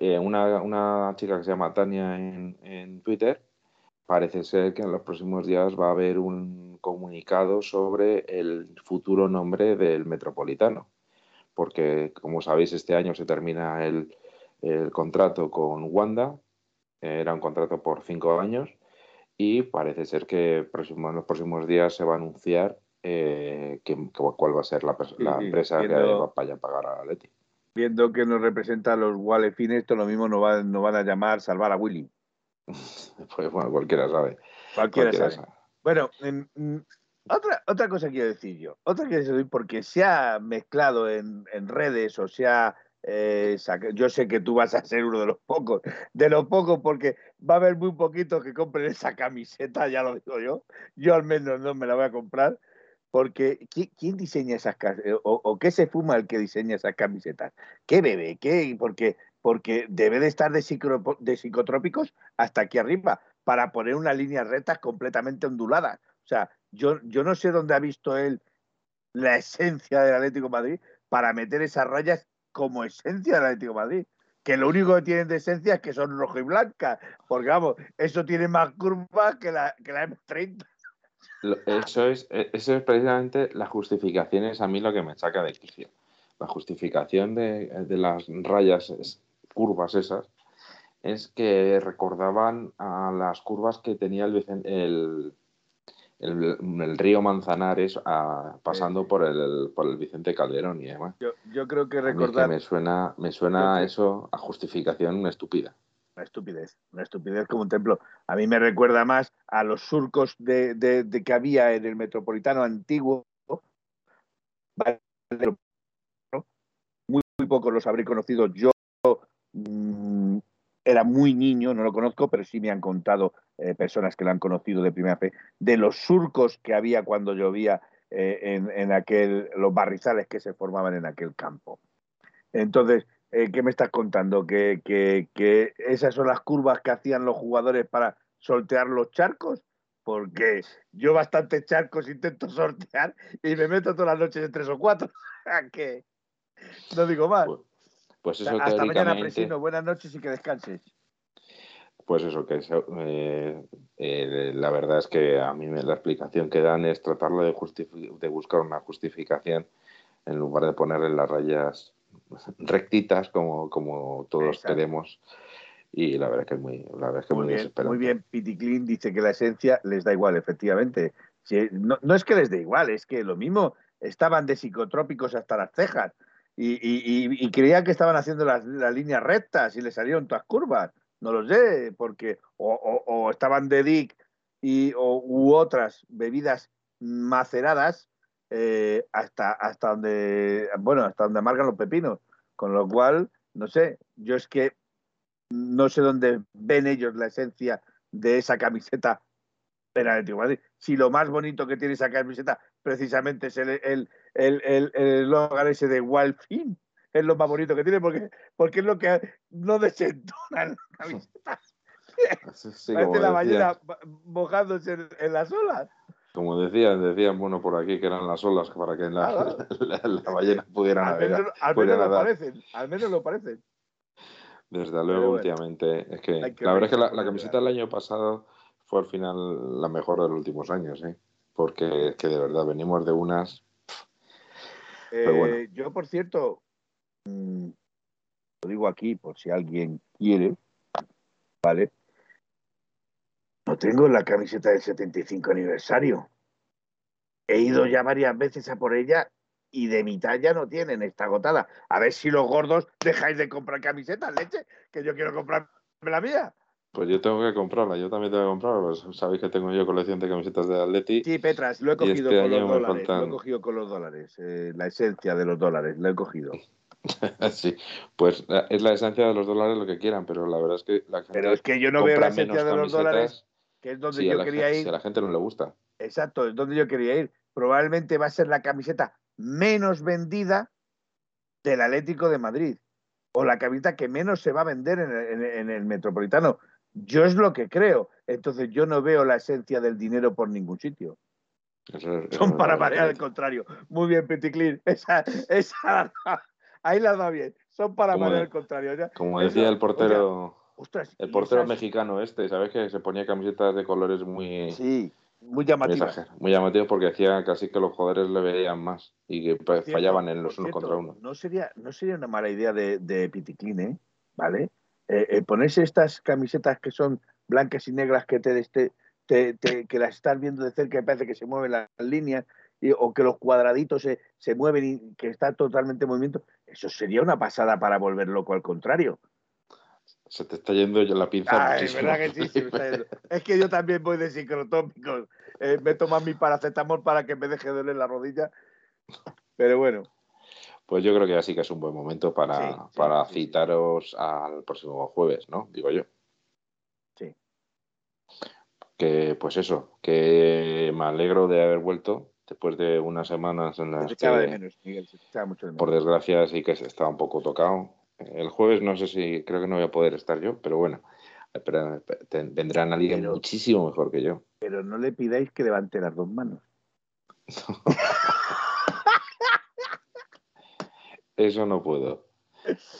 Eh, una, una, chica que se llama Tania en, en, Twitter, parece ser que en los próximos días va a haber un comunicado sobre el futuro nombre del Metropolitano. Porque, como sabéis, este año se termina el, el contrato con Wanda. Era un contrato por cinco años y parece ser que en los próximos días se va a anunciar eh, que, cuál va a ser la, la empresa que va a pagar a Leti viendo que nos representa a los Walefines, esto lo mismo nos van, van a llamar salvar a Willy. pues bueno, cualquiera sabe. Cualquiera, sabe. Bueno, otra, otra cosa quiero decir yo. Otra quiero decir porque se ha mezclado en, redes o se ha eh, yo sé que tú vas a ser uno de los pocos, de los pocos, porque va a haber muy poquitos que compren esa camiseta, ya lo digo yo. Yo al menos no me la voy a comprar, porque ¿quién diseña esas eh, o, o, qué se fuma el que diseña esas camisetas? ¿Qué bebe? ¿Qué? Porque, porque debe de estar de, de psicotrópicos hasta aquí arriba para poner unas líneas rectas completamente onduladas. O sea, yo, yo no sé dónde ha visto él la esencia del Atlético de Madrid para meter esas rayas como esencia del Atlético de Madrid. Que lo único que tienen de esencia es que son rojo y blanca. Porque vamos, eso tiene más curva que la, que la M30. Eso es, e, eso es precisamente la justificación, es a mí lo que me saca de quicio. La justificación de, las rayas curvas esas es que recordaban a las curvas que tenía el, el, el, río Manzanares pasando por el, por el Vicente Calderón y demás. Yo, creo que recordar... me suena, me suena eso a justificación estúpida una estupidez, una estupidez como un templo. A mí me recuerda más a los surcos de, que había en el metropolitano antiguo. Muy, muy pocos los habré conocido. Yo mm, era muy niño, no lo conozco, pero sí me han contado eh, personas que lo han conocido de primera fe, de los surcos que había cuando llovía eh, en, en aquel, los barrizales que se formaban en aquel campo. Entonces, eh, ¿qué me estás contando? ¿Que, ¿Que, esas son las curvas que hacían los jugadores para sortear los charcos? Porque yo bastantes charcos intento sortear y me meto todas las noches en tres o cuatro. ¿Qué? No digo más. Pues, pues eso Hasta mañana, Presino. Buenas noches y que descanses. Pues eso, que eh, eh, la verdad es que a mí la explicación que dan es tratarlo de, de buscar una justificación en lugar de ponerle las rayas rectitas como, como todos queremos. Y la verdad es que es muy, la verdad es que muy, bien, muy bien, Piticlin dice que la esencia les da igual, efectivamente. no, no, es que les dé igual, es que lo mismo estaban de psicotrópicos hasta las cejas. Y, y, y creían que estaban haciendo las, las, líneas rectas y les salieron todas curvas. No lo sé, porque o, o, estaban de DIC y, o, u otras bebidas maceradas eh, hasta, hasta donde, bueno, hasta donde amargan los pepinos. Con lo cual, no sé, yo es que no sé dónde ven ellos la esencia de esa camiseta del Atlético de Madrid. Si lo más bonito que tiene esa camiseta precisamente es el, el, el, el, el ese de Wild Film, es lo más bonito que tiene porque, porque es lo que no desentona la camiseta. Sí, Parece la ballena mojándose en, las olas. Como decían, decían, bueno, por aquí que eran las olas para que la, la, ballena pudiera navegar. Al menos, lo parecen, al menos lo parecen. Desde luego, últimamente. Es que, la verdad es que la, camiseta del año pasado fue al final la mejor de los últimos años, ¿eh? Porque es que de verdad venimos de unas. Eh, yo, por cierto, mm, lo digo aquí por si alguien quiere, ¿vale? No tengo la camiseta del 75 aniversario. He ido ya varias veces a por ella y de mitad ya no tienen, está agotada. A ver si los gordos dejáis de comprar camisetas, leche, que yo quiero comprarme la mía. Pues yo tengo que comprarla, yo también tengo que comprarla, pues sabéis que tengo yo colección de camisetas de Atleti. Sí, Petras, lo he cogido este con los dólares, lo he cogido con los dólares, eh, la esencia de los dólares, lo he cogido. sí, pues es la esencia de los dólares lo que quieran, pero la verdad es que la gente Pero es que yo no veo la esencia de los dólares, que es donde yo quería ir. Si a la gente no le gusta. Exacto, es donde yo quería ir. Probablemente va a ser la camiseta menos vendida del Atlético de Madrid o la camiseta que menos se va a vender en el, Metropolitano. Yo es lo que creo. Entonces yo no veo la esencia del dinero por ningún sitio. Son para variar al contrario. Muy bien, Peticlin. Esa, esa, ahí la da bien. Son para variar al contrario. Como decía el portero, el portero mexicano este, ¿sabes? Que se ponía camisetas de colores muy... Sí, muy llamativo. Muy llamativo porque hacía casi que los jugadores le veían más y que fallaban en los unos contra uno. No sería, no sería una mala idea de, de Piticline, ¿eh? ¿vale? Eh, eh, ponerse estas camisetas que son blancas y negras que te, te, que las estás viendo de cerca y parece que se mueven las líneas o que los cuadraditos se, se, mueven y que está totalmente en movimiento, eso sería una pasada para volver loco al contrario. Se te está yendo la pinza. es verdad que sí, se me está yendo. Es que yo también voy de sincrotópicos. Eh, me toman mi paracetamol para que me deje doler la rodilla. Pero bueno. Pues yo creo que así que es un buen momento para, para citaros al próximo jueves, ¿no? Digo yo. Sí. Que pues eso, que me alegro de haber vuelto después de unas semanas en las que, de menos, Miguel, mucho de menos. por desgracia sí que estaba un poco tocado el jueves no sé si, creo que no voy a poder estar yo, pero bueno, pero vendrán alguien muchísimo mejor que yo. Pero no le pidáis que levante las dos manos. Eso no puedo.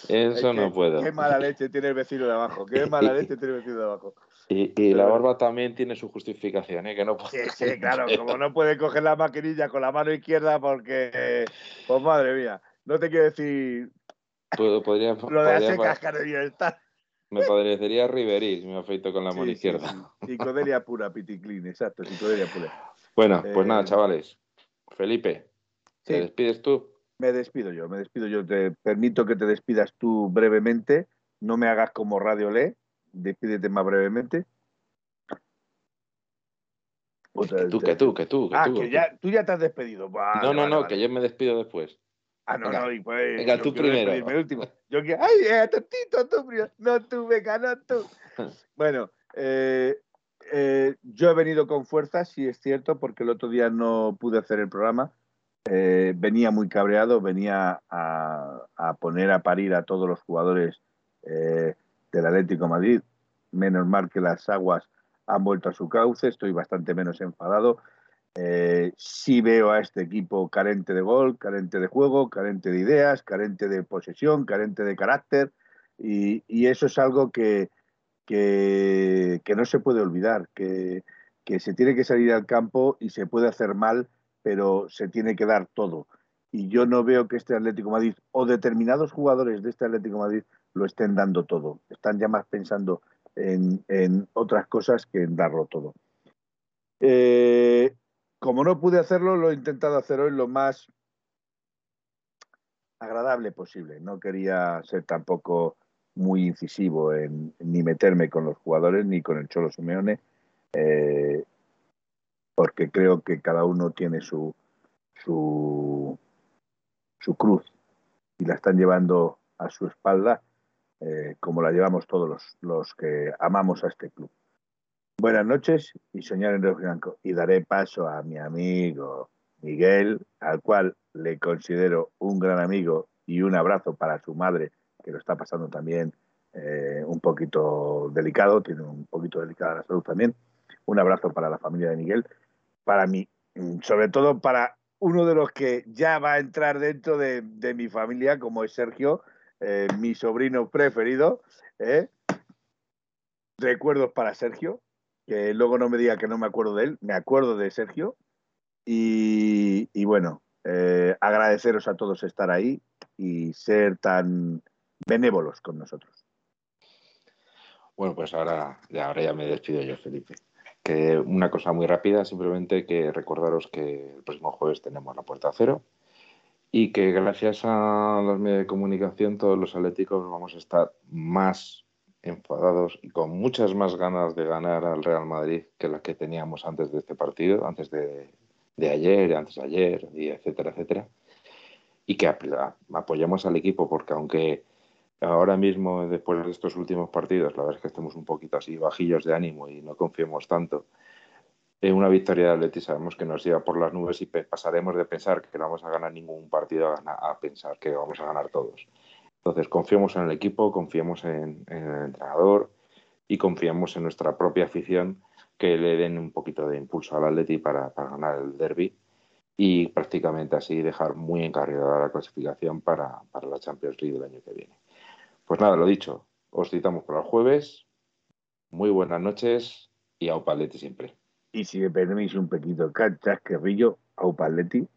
Eso no puedo. Qué mala leche tiene el vecino de abajo. Qué mala leche tiene el vecino de abajo. Y, la barba también tiene su justificación, ¿eh? Que no Sí, sí, claro. Como no puede coger la maquinilla con la mano izquierda porque, pues madre mía, no te quiero decir podría, Lo de hacer cascar de bienestar. Me parecería Riverí si me afeito con la mano izquierda. Psicodelia pura, piticlin, exacto, psicodelia pura. Bueno, pues nada, eh, chavales. Felipe, ¿te despides tú? Me despido yo, me despido yo. Te permito que te despidas tú brevemente. No me hagas como Radio Le. Despídete más brevemente. Que tú, que tú, que tú. ah, tú, que ya, tú ya te has despedido. no, no, no, que yo me despido después. Ah, no, no, y pues. Venga, tú primero. Último. Yo que, ay, eh, tontito, tú primero. No tú, venga, no tú. bueno, eh, eh, yo he venido con fuerza, sí es cierto, porque el otro día no pude hacer el programa. Eh, venía muy cabreado, venía a, a, poner a parir a todos los jugadores eh, del Atlético Madrid. Menos mal que las aguas han vuelto a su cauce, estoy bastante menos enfadado. Eh, sí veo a este equipo carente de gol, carente de juego, carente de ideas, carente de posesión, carente de carácter y, eso es algo que, que, no se puede olvidar, que, que, se tiene que salir al campo y se puede hacer mal, pero se tiene que dar todo. Y yo no veo que este Atlético Madrid o determinados jugadores de este Atlético Madrid lo estén dando todo. Están ya más pensando en, en otras cosas que en darlo todo. Eh, como no pude hacerlo, lo he intentado hacer hoy lo más agradable posible. No quería ser tampoco muy incisivo en, ni meterme con los jugadores ni con el Cholo Simeone, eh, porque creo que cada uno tiene su, su, cruz y la están llevando a su espalda, eh, como la llevamos todos los, los, que amamos a este club. Buenas noches y soñar en Río Blanco. Y daré paso a mi amigo Miguel, al cual le considero un gran amigo y un abrazo para su madre, que lo está pasando también eh, un poquito delicado, tiene un poquito delicada la salud también. Un abrazo para la familia de Miguel, para mí, sobre todo para uno de los que ya va a entrar dentro de, mi familia, como es Sergio, eh, mi sobrino preferido. ¿eh? Recuerdos para Sergio, que luego no me diga que no me acuerdo de él, me acuerdo de Sergio. Y, bueno, eh, agradeceros a todos estar ahí y ser tan benévolos con nosotros. Bueno, pues ahora ya, ahora ya me despido yo, Felipe. Que una cosa muy rápida, simplemente que recordaros que el próximo jueves tenemos la puerta cero y que gracias a los medios de comunicación todos los atléticos vamos a estar más enfadados y con muchas más ganas de ganar al Real Madrid que las que teníamos antes de este partido, antes de, de ayer, antes de ayer, y etcétera, etcétera. Y que apoyemos al equipo porque aunque ahora mismo, después de estos últimos partidos, la verdad es que estemos un poquito así bajillos de ánimo y no confiemos tanto. En una victoria de Atleti sabemos que nos lleva por las nubes y pasaremos de pensar que no vamos a ganar ningún partido a, pensar que vamos a ganar todos. Entonces, confiemos en el equipo, confiemos en, el entrenador y confiamos en nuestra propia afición que le den un poquito de impulso al Atleti para, ganar el derby y prácticamente así dejar muy encarrilada la clasificación para, para la Champions League del año que viene. Pues nada, lo dicho, os citamos para el jueves. Muy buenas noches y a Upaletti siempre. Y si me permitís un pequeño chascarrillo, a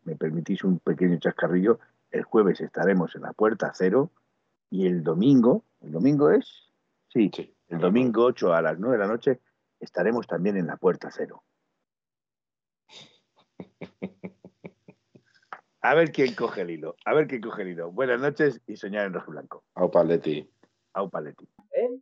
me permitís un pequeño chascarrillo, el jueves estaremos en la puerta cero y el domingo, ¿el domingo es? Sí, sí el domingo 8 a las 9 de la noche estaremos también en la puerta cero. A ver quién coge el hilo. A ver quién coge el hilo. Buenas noches y soñar en rojo blanco. Au Paletti. Au Paletti. En